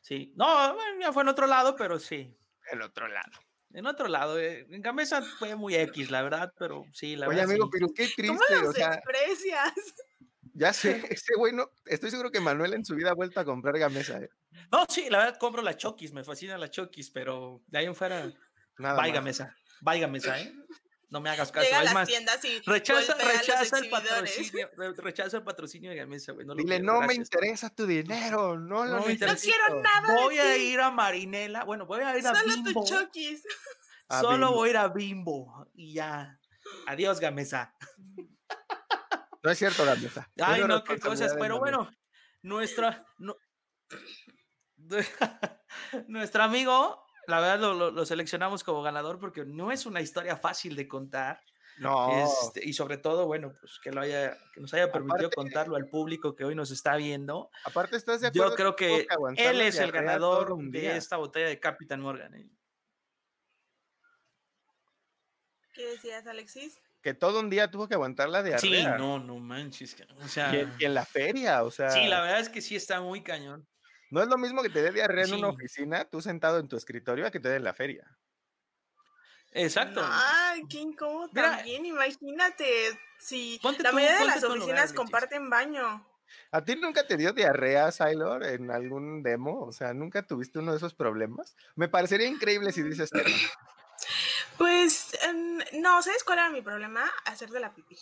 Speaker 1: Sí, no, ya fue en otro lado, pero sí.
Speaker 3: En otro lado.
Speaker 1: En otro lado, eh, en Gamesa fue muy X, la verdad, pero sí, la
Speaker 3: Oye,
Speaker 1: verdad.
Speaker 3: Oye, amigo, pero qué triste.
Speaker 2: ¿Cómo los o sea, desprecias?
Speaker 3: Ya sé, ese güey no, estoy seguro que Manuel en su vida ha vuelto a comprar Gamesa. ¿eh?
Speaker 1: No, sí, la verdad compro la Chokis, me fascina la Chokis, pero de ahí en fuera, Nada vaya Gamesa, vaya Gamesa, ¿eh? no me hagas caso.
Speaker 2: Llega a las tiendas y
Speaker 1: rechaza, rechaza el patrocinio, rechaza el patrocinio de Gamesa, güey.
Speaker 3: No Dile, no me interesa tu dinero, no, lo no,
Speaker 2: no quiero nada.
Speaker 1: Voy a ir a Marinela, bueno, voy a ir a Bimbo. Solo Solo voy a ir a Bimbo y ya. Adiós, Gamesa.
Speaker 3: No es cierto, Gamesa.
Speaker 1: Ay, no, qué cosas, pero bueno, nuestra, nuestro amigo la verdad lo, seleccionamos como ganador porque no es una historia fácil de contar.
Speaker 3: No.
Speaker 1: Este, y sobre todo, bueno, pues que lo haya, que nos haya permitido contarlo al público que hoy nos está viendo.
Speaker 3: Aparte, estás de acuerdo.
Speaker 1: Yo creo que, él es el ganador de esta botella de Capitán Morgan. ¿eh?
Speaker 2: ¿Qué decías, Alexis?
Speaker 3: Que todo un día tuvo que aguantar la diarrea.
Speaker 1: Sí, no, no manches. O sea,
Speaker 3: y en la feria, o sea.
Speaker 1: Sí, la verdad es que sí está muy cañón.
Speaker 3: No es lo mismo que te dé diarrea en una oficina, tú sentado en tu escritorio, a que te dé en la feria.
Speaker 1: Exacto.
Speaker 2: Ay, qué incómodo también, imagínate. Si la mayoría de las oficinas comparten baño.
Speaker 3: ¿A ti nunca te dio diarrea, Sailor, en algún demo? O sea, ¿nunca tuviste uno de esos problemas? Me parecería increíble si dices que
Speaker 2: Pues, em, no, ¿sabes cuál era mi problema? Hacer de la pipí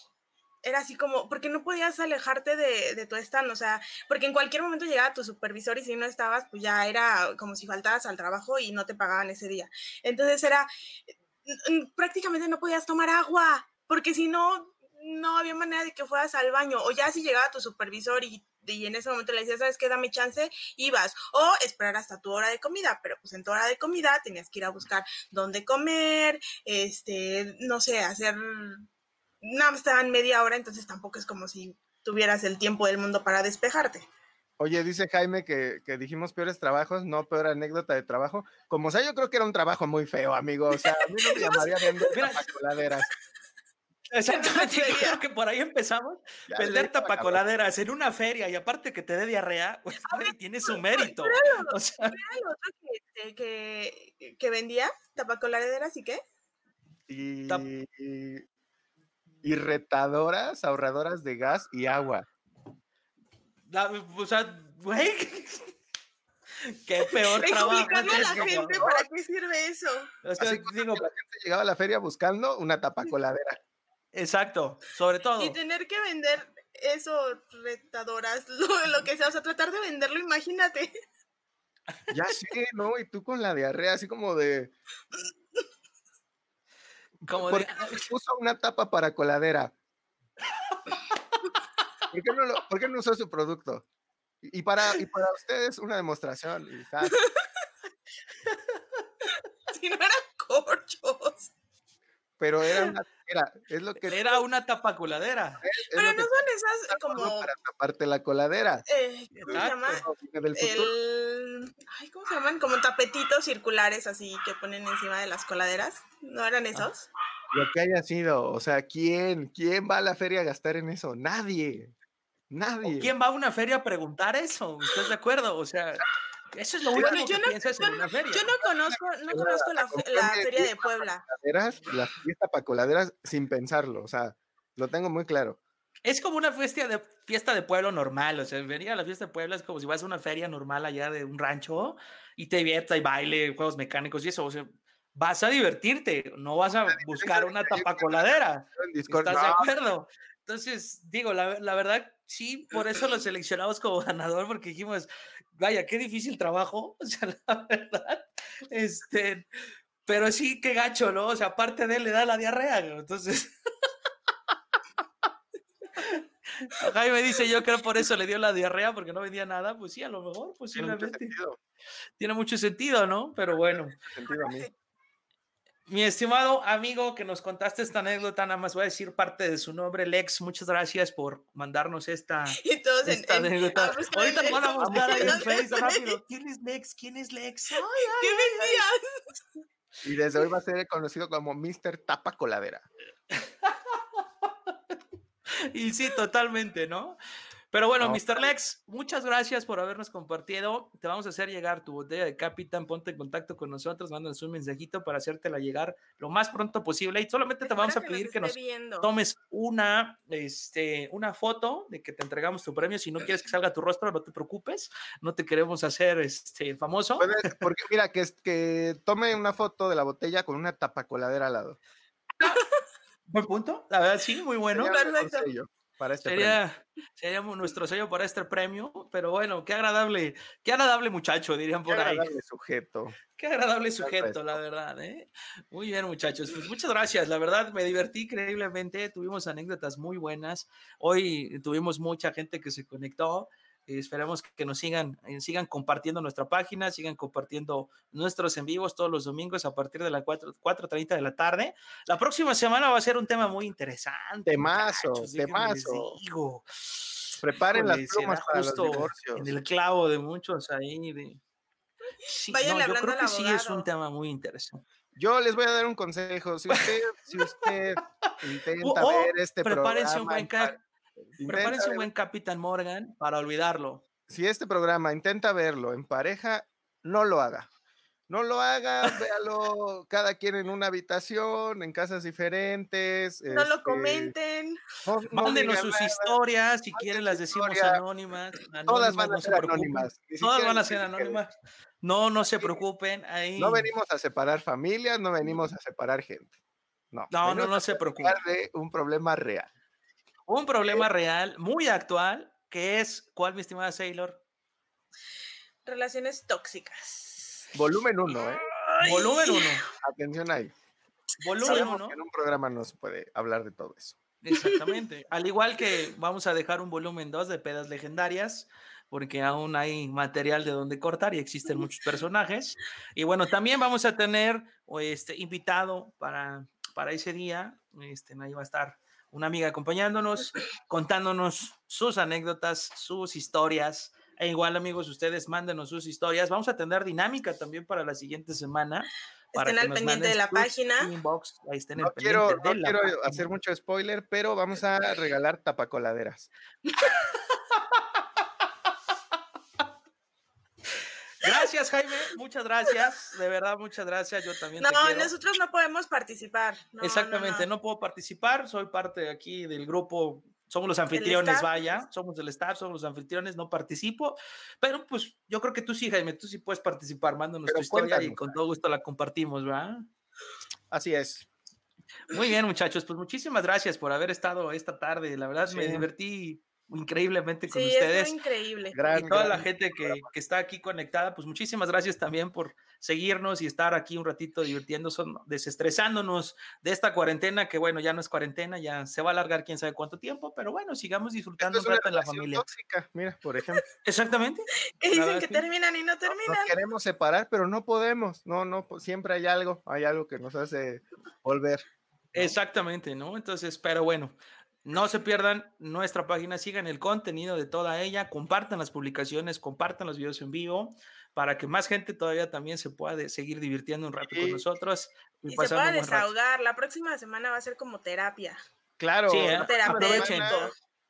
Speaker 2: era así como, porque no podías alejarte de, de, tu stand, o sea, porque en cualquier momento llegaba tu supervisor y si no estabas, pues ya era como si faltabas al trabajo y no te pagaban ese día. Entonces era, prácticamente no podías tomar agua, porque si no, no había manera de que fueras al baño, o ya si llegaba tu supervisor y, y en ese momento le decías, ¿sabes qué? Dame chance, ibas, o esperar hasta tu hora de comida, pero pues en tu hora de comida tenías que ir a buscar dónde comer, este, no sé, hacer nada más te dan media hora, entonces tampoco es como si tuvieras el tiempo del mundo para despejarte.
Speaker 3: Oye, dice Jaime que, dijimos peores trabajos, no peor anécdota de trabajo. Como sea, yo creo que era un trabajo muy feo, amigo. O sea, a mí no me llamaría vender tapacoladeras.
Speaker 1: Exactamente, yo creo que por ahí empezamos. vender tapacoladeras en una feria y aparte que te dé diarrea, pues tiene su mérito.
Speaker 2: o sea, que, que, que, vendía tapacoladeras y qué?
Speaker 3: Y, y retadoras, ahorradoras de gas y agua.
Speaker 1: o sea, güey. Qué peor trabajo.
Speaker 2: Explicarle a la gente para qué sirve eso.
Speaker 3: Así digo, la gente llegaba a la feria buscando una tapa coladera.
Speaker 1: Exacto, sobre todo.
Speaker 2: Y tener que vender eso, retadoras, lo, lo que sea, o sea, tratar de venderlo, imagínate.
Speaker 3: Ya sé, ¿no? Y tú con la diarrea, así como de.
Speaker 1: Como
Speaker 3: ¿Por qué puso una tapa para coladera? ¿Por qué no, usó su producto? Y para, y para ustedes una demostración.
Speaker 2: si no eran corchos.
Speaker 3: Pero era una, era, es lo que
Speaker 1: era una tapa coladera.
Speaker 2: Pero no son esas como
Speaker 3: para taparte la coladera.
Speaker 2: Eh, ¿Cómo se llama? El, ay, ¿cómo se llaman? Como tapetitos circulares así que ponen encima de las coladeras. ¿No eran ah. esos?
Speaker 3: Lo que haya sido, o sea, ¿quién? ¿Quién va a la feria a gastar en eso? Nadie. Nadie.
Speaker 1: ¿Quién va a una feria a preguntar eso? ¿Estás de acuerdo? O sea, eso es lo único que piensas en una feria.
Speaker 2: Yo no conozco, no conozco la, la feria de Puebla.
Speaker 3: La fiesta para coladeras sin pensarlo, o sea, lo tengo muy claro.
Speaker 1: Es como una fiesta de, fiesta de pueblo normal, o sea, venir a la fiesta de Puebla es como si vas a una feria normal allá de un rancho y te diviertas, y baile, juegos mecánicos y eso, o sea, vas a divertirte, no vas a buscar una tapacoladera. ¿Estás de acuerdo? Entonces, digo, la, la, verdad, sí, por eso lo seleccionamos como ganador, porque dijimos, vaya, qué difícil trabajo, o sea, la verdad, este, pero sí, qué gacho, ¿no? O sea, aparte de él le da la diarrea, entonces... Jaime dice, yo creo por eso le dio la diarrea, porque no vendía nada, pues sí, a lo mejor, posiblemente. Tiene mucho sentido, ¿no? Pero bueno.
Speaker 3: Sentido a mí.
Speaker 1: Mi estimado amigo que nos contaste esta anécdota, nada más voy a decir parte de su nombre, Lex. Muchas gracias por mandarnos esta, esta anécdota. Ahorita nos van a buscar ahí en Facebook rápido. ¿Quién es Lex? ¿Quién es Lex? Ay,
Speaker 2: ¿Qué vendías?
Speaker 3: Y desde hoy va a ser conocido como Mr. Tapa Coladera.
Speaker 1: y sí, totalmente, ¿no? Pero bueno, Mr. Lex, muchas gracias por habernos compartido. Te vamos a hacer llegar tu botella de Capitán. Ponte en contacto con nosotros, mándanos un mensajito para hacértela llegar lo más pronto posible. Y solamente te vamos a pedir que nos, tomes una, este, una foto de que te entregamos tu premio. Si no quieres que salga tu rostro, no te preocupes. No te queremos hacer este, famoso.
Speaker 3: porque mira, que, que tome una foto de la botella con una tapacoladera al lado.
Speaker 1: Buen punto, la verdad sí, muy bueno.
Speaker 2: Perfecto
Speaker 3: para este
Speaker 1: sería, Sería nuestro sello para este premio, pero bueno, qué agradable, qué agradable muchacho, dirían por ahí.
Speaker 3: Qué agradable sujeto.
Speaker 1: Qué agradable sujeto, la verdad. ¿eh? Muy bien, muchachos. Pues muchas gracias. La verdad, me divertí increíblemente. Tuvimos anécdotas muy buenas. Hoy tuvimos mucha gente que se conectó. Esperemos que nos sigan, eh, sigan compartiendo nuestra página, sigan compartiendo nuestros en vivos todos los domingos a partir de las 4.30 de la tarde. La próxima semana va a ser un tema muy interesante.
Speaker 3: Temazo, temazo. Preparen las plumas para los divorcios.
Speaker 1: En el clavo de muchos ahí. De... yo creo que sí es un tema muy interesante.
Speaker 3: Yo les voy a dar un consejo. Si usted, si usted intenta ver este
Speaker 1: prepárense Un buen Prepárense un buen Capitán Morgan para olvidarlo.
Speaker 3: Si este programa intenta verlo en pareja, no lo haga. No lo haga, véalo cada quien en una habitación, en casas diferentes.
Speaker 2: No lo este, comenten.
Speaker 1: Mándenos sus historias, si quieren las decimos anónimas.
Speaker 3: Todas van a ser anónimas.
Speaker 1: Todas van a ser anónimas. No, no se preocupen. Ahí...
Speaker 3: No venimos a separar familias, no venimos a separar gente. No,
Speaker 1: no, no, no se preocupen.
Speaker 3: de un problema real
Speaker 1: un problema real, muy actual, que es, ¿cuál, mi estimada Sailor?
Speaker 2: Relaciones tóxicas.
Speaker 3: Volumen 1, ¿eh?
Speaker 1: Volumen 1.
Speaker 3: Atención ahí.
Speaker 1: Volumen 1.
Speaker 3: En un programa no se puede hablar de todo eso.
Speaker 1: Exactamente. Al igual que vamos a dejar un volumen 2 de pedas legendarias, porque aún hay material de donde cortar y existen muchos personajes. Y bueno, también vamos a tener este invitado para, para ese día. Este, ahí va a estar una amiga acompañándonos, contándonos sus anécdotas, sus historias. E igual, amigos, ustedes mándenos sus historias. Vamos a tener dinámica también para la siguiente semana.
Speaker 2: estén al pendiente de la página.
Speaker 3: Ahí estén no quiero, no quiero hacer mucho spoiler, pero vamos a regalar tapacoladeras.
Speaker 1: Gracias, Jaime. Muchas gracias. De verdad, muchas gracias. Yo también.
Speaker 2: No, nosotros no podemos participar.
Speaker 1: Exactamente, no, puedo participar. Soy parte aquí del grupo. Somos los anfitriones, vaya. Somos el staff, somos los anfitriones. No participo. Pero pues yo creo que tú sí, Jaime. Tú sí puedes participar. Mándanos tu historia y con todo gusto la compartimos, ¿verdad?
Speaker 3: Así es.
Speaker 1: Muy bien, muchachos. Pues muchísimas gracias por haber estado esta tarde. La verdad, me divertí increíblemente con ustedes.
Speaker 2: Es increíble.
Speaker 1: y toda la gente que, que, está aquí conectada, pues muchísimas gracias también por seguirnos y estar aquí un ratito divirtiéndose, desestresándonos de esta cuarentena, que bueno, ya no es cuarentena, ya se va a alargar quién sabe cuánto tiempo, pero bueno, sigamos disfrutando un rato en la familia.
Speaker 3: Tóxica, mira, por ejemplo.
Speaker 1: Exactamente.
Speaker 2: Que dicen que terminan y no terminan.
Speaker 3: Nos queremos separar, pero no podemos. No, no, siempre hay algo, hay algo que nos hace volver.
Speaker 1: Exactamente, ¿no? Entonces, pero bueno, no se pierdan nuestra página, sigan el contenido de toda ella, compartan las publicaciones, compartan los videos en vivo para que más gente todavía también se pueda seguir divirtiendo un rato con nosotros.
Speaker 2: Y, se pueda desahogar. La próxima semana va a ser como terapia.
Speaker 3: Claro,
Speaker 1: sí, ¿eh?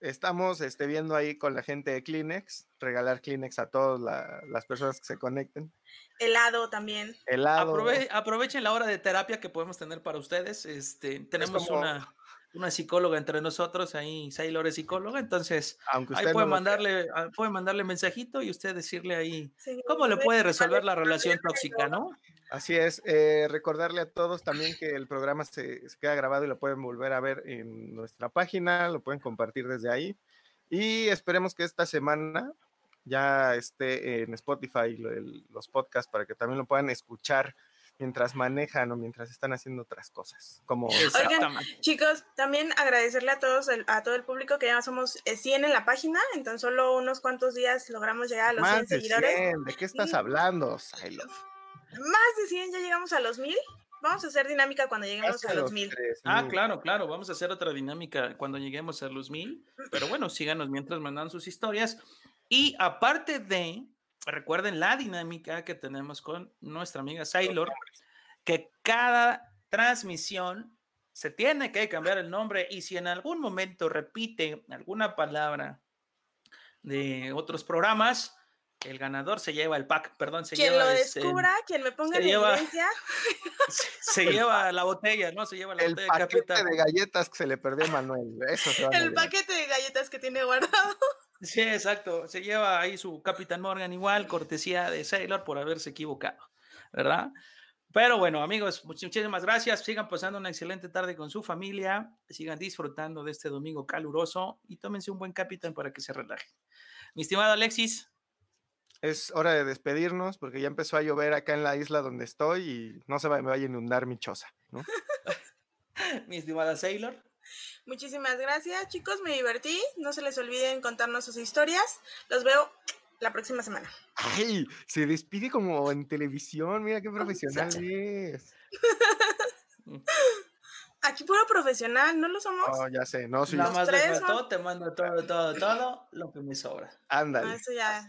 Speaker 3: Estamos este, viendo ahí con la gente de Kleenex, regalar Kleenex a todas las personas que se conecten.
Speaker 2: Helado también.
Speaker 3: Helado.
Speaker 1: aprovechen la hora de terapia que podemos tener para ustedes. Este, tenemos una una psicóloga entre nosotros, ahí Sailor es psicóloga, entonces Aunque ahí puede mandarle, ah, puede mandarle mensajito y usted decirle ahí cómo le puede resolver la relación tóxica, ¿no?
Speaker 3: Así es, eh, recordarle a todos también que el programa se, queda grabado y lo pueden volver a ver en nuestra página, lo pueden compartir desde ahí. Y esperemos que esta semana ya esté en Spotify los podcasts para que también lo puedan escuchar mientras manejan o mientras están haciendo otras cosas. Como
Speaker 2: Oigan, chicos, también agradecerle a todos, a todo el público que ya somos 100 eh, en la página, en tan solo unos cuantos días logramos llegar a los 100 seguidores.
Speaker 3: ¿De qué estás hablando, Silo?
Speaker 2: Más de 100, ya llegamos a los 1000. Vamos a hacer dinámica cuando lleguemos a los 1000.
Speaker 1: Ah, claro, claro, vamos a hacer otra dinámica cuando lleguemos a los 1000. Pero bueno, síganos mientras mandan sus historias. Y aparte de recuerden la dinámica que tenemos con nuestra amiga Sailor, que cada transmisión se tiene que cambiar el nombre y si en algún momento repite alguna palabra de otros programas, el ganador se lleva el pack, perdón, se
Speaker 2: quien
Speaker 1: lleva.
Speaker 2: lo este, descubra, quien me ponga en lleva,
Speaker 1: Se, lleva la botella, ¿no? Se lleva la
Speaker 3: el paquete de galletas que se le perdió a Manuel. Eso
Speaker 2: el paquete de galletas que tiene guardado.
Speaker 1: Sí, exacto. Se lleva ahí su Capitán Morgan igual, cortesía de Sailor por haberse equivocado, ¿verdad? Pero bueno, amigos, muchísimas gracias. Sigan pasando una excelente tarde con su familia. Sigan disfrutando de este domingo caluroso y tómense un buen capitán para que se relajen. Mi estimado Alexis.
Speaker 3: Es hora de despedirnos porque ya empezó a llover acá en la isla donde estoy y no se va, me vaya a inundar mi choza.
Speaker 1: mi estimada Sailor.
Speaker 2: Muchísimas gracias, chicos. Me divertí. No se les olviden contarnos sus historias. Los veo la próxima semana.
Speaker 3: Ay, se despide como en televisión. Mira qué profesional es.
Speaker 2: Aquí puro profesional, ¿no lo somos?
Speaker 3: No, ya sé, no
Speaker 1: soy Nada más de todo, te mando todo, todo, todo lo que me sobra.
Speaker 3: Ándale.
Speaker 2: eso ya,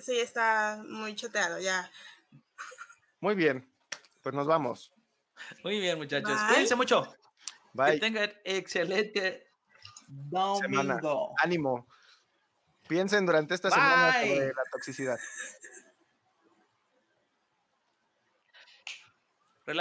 Speaker 2: sí, está muy choteado, ya.
Speaker 3: Muy bien, pues nos vamos.
Speaker 1: Muy bien, muchachos. Cuídense mucho. Bye. Que tengan excelente domingo.
Speaker 3: Ánimo. Piensen durante esta semana sobre la toxicidad.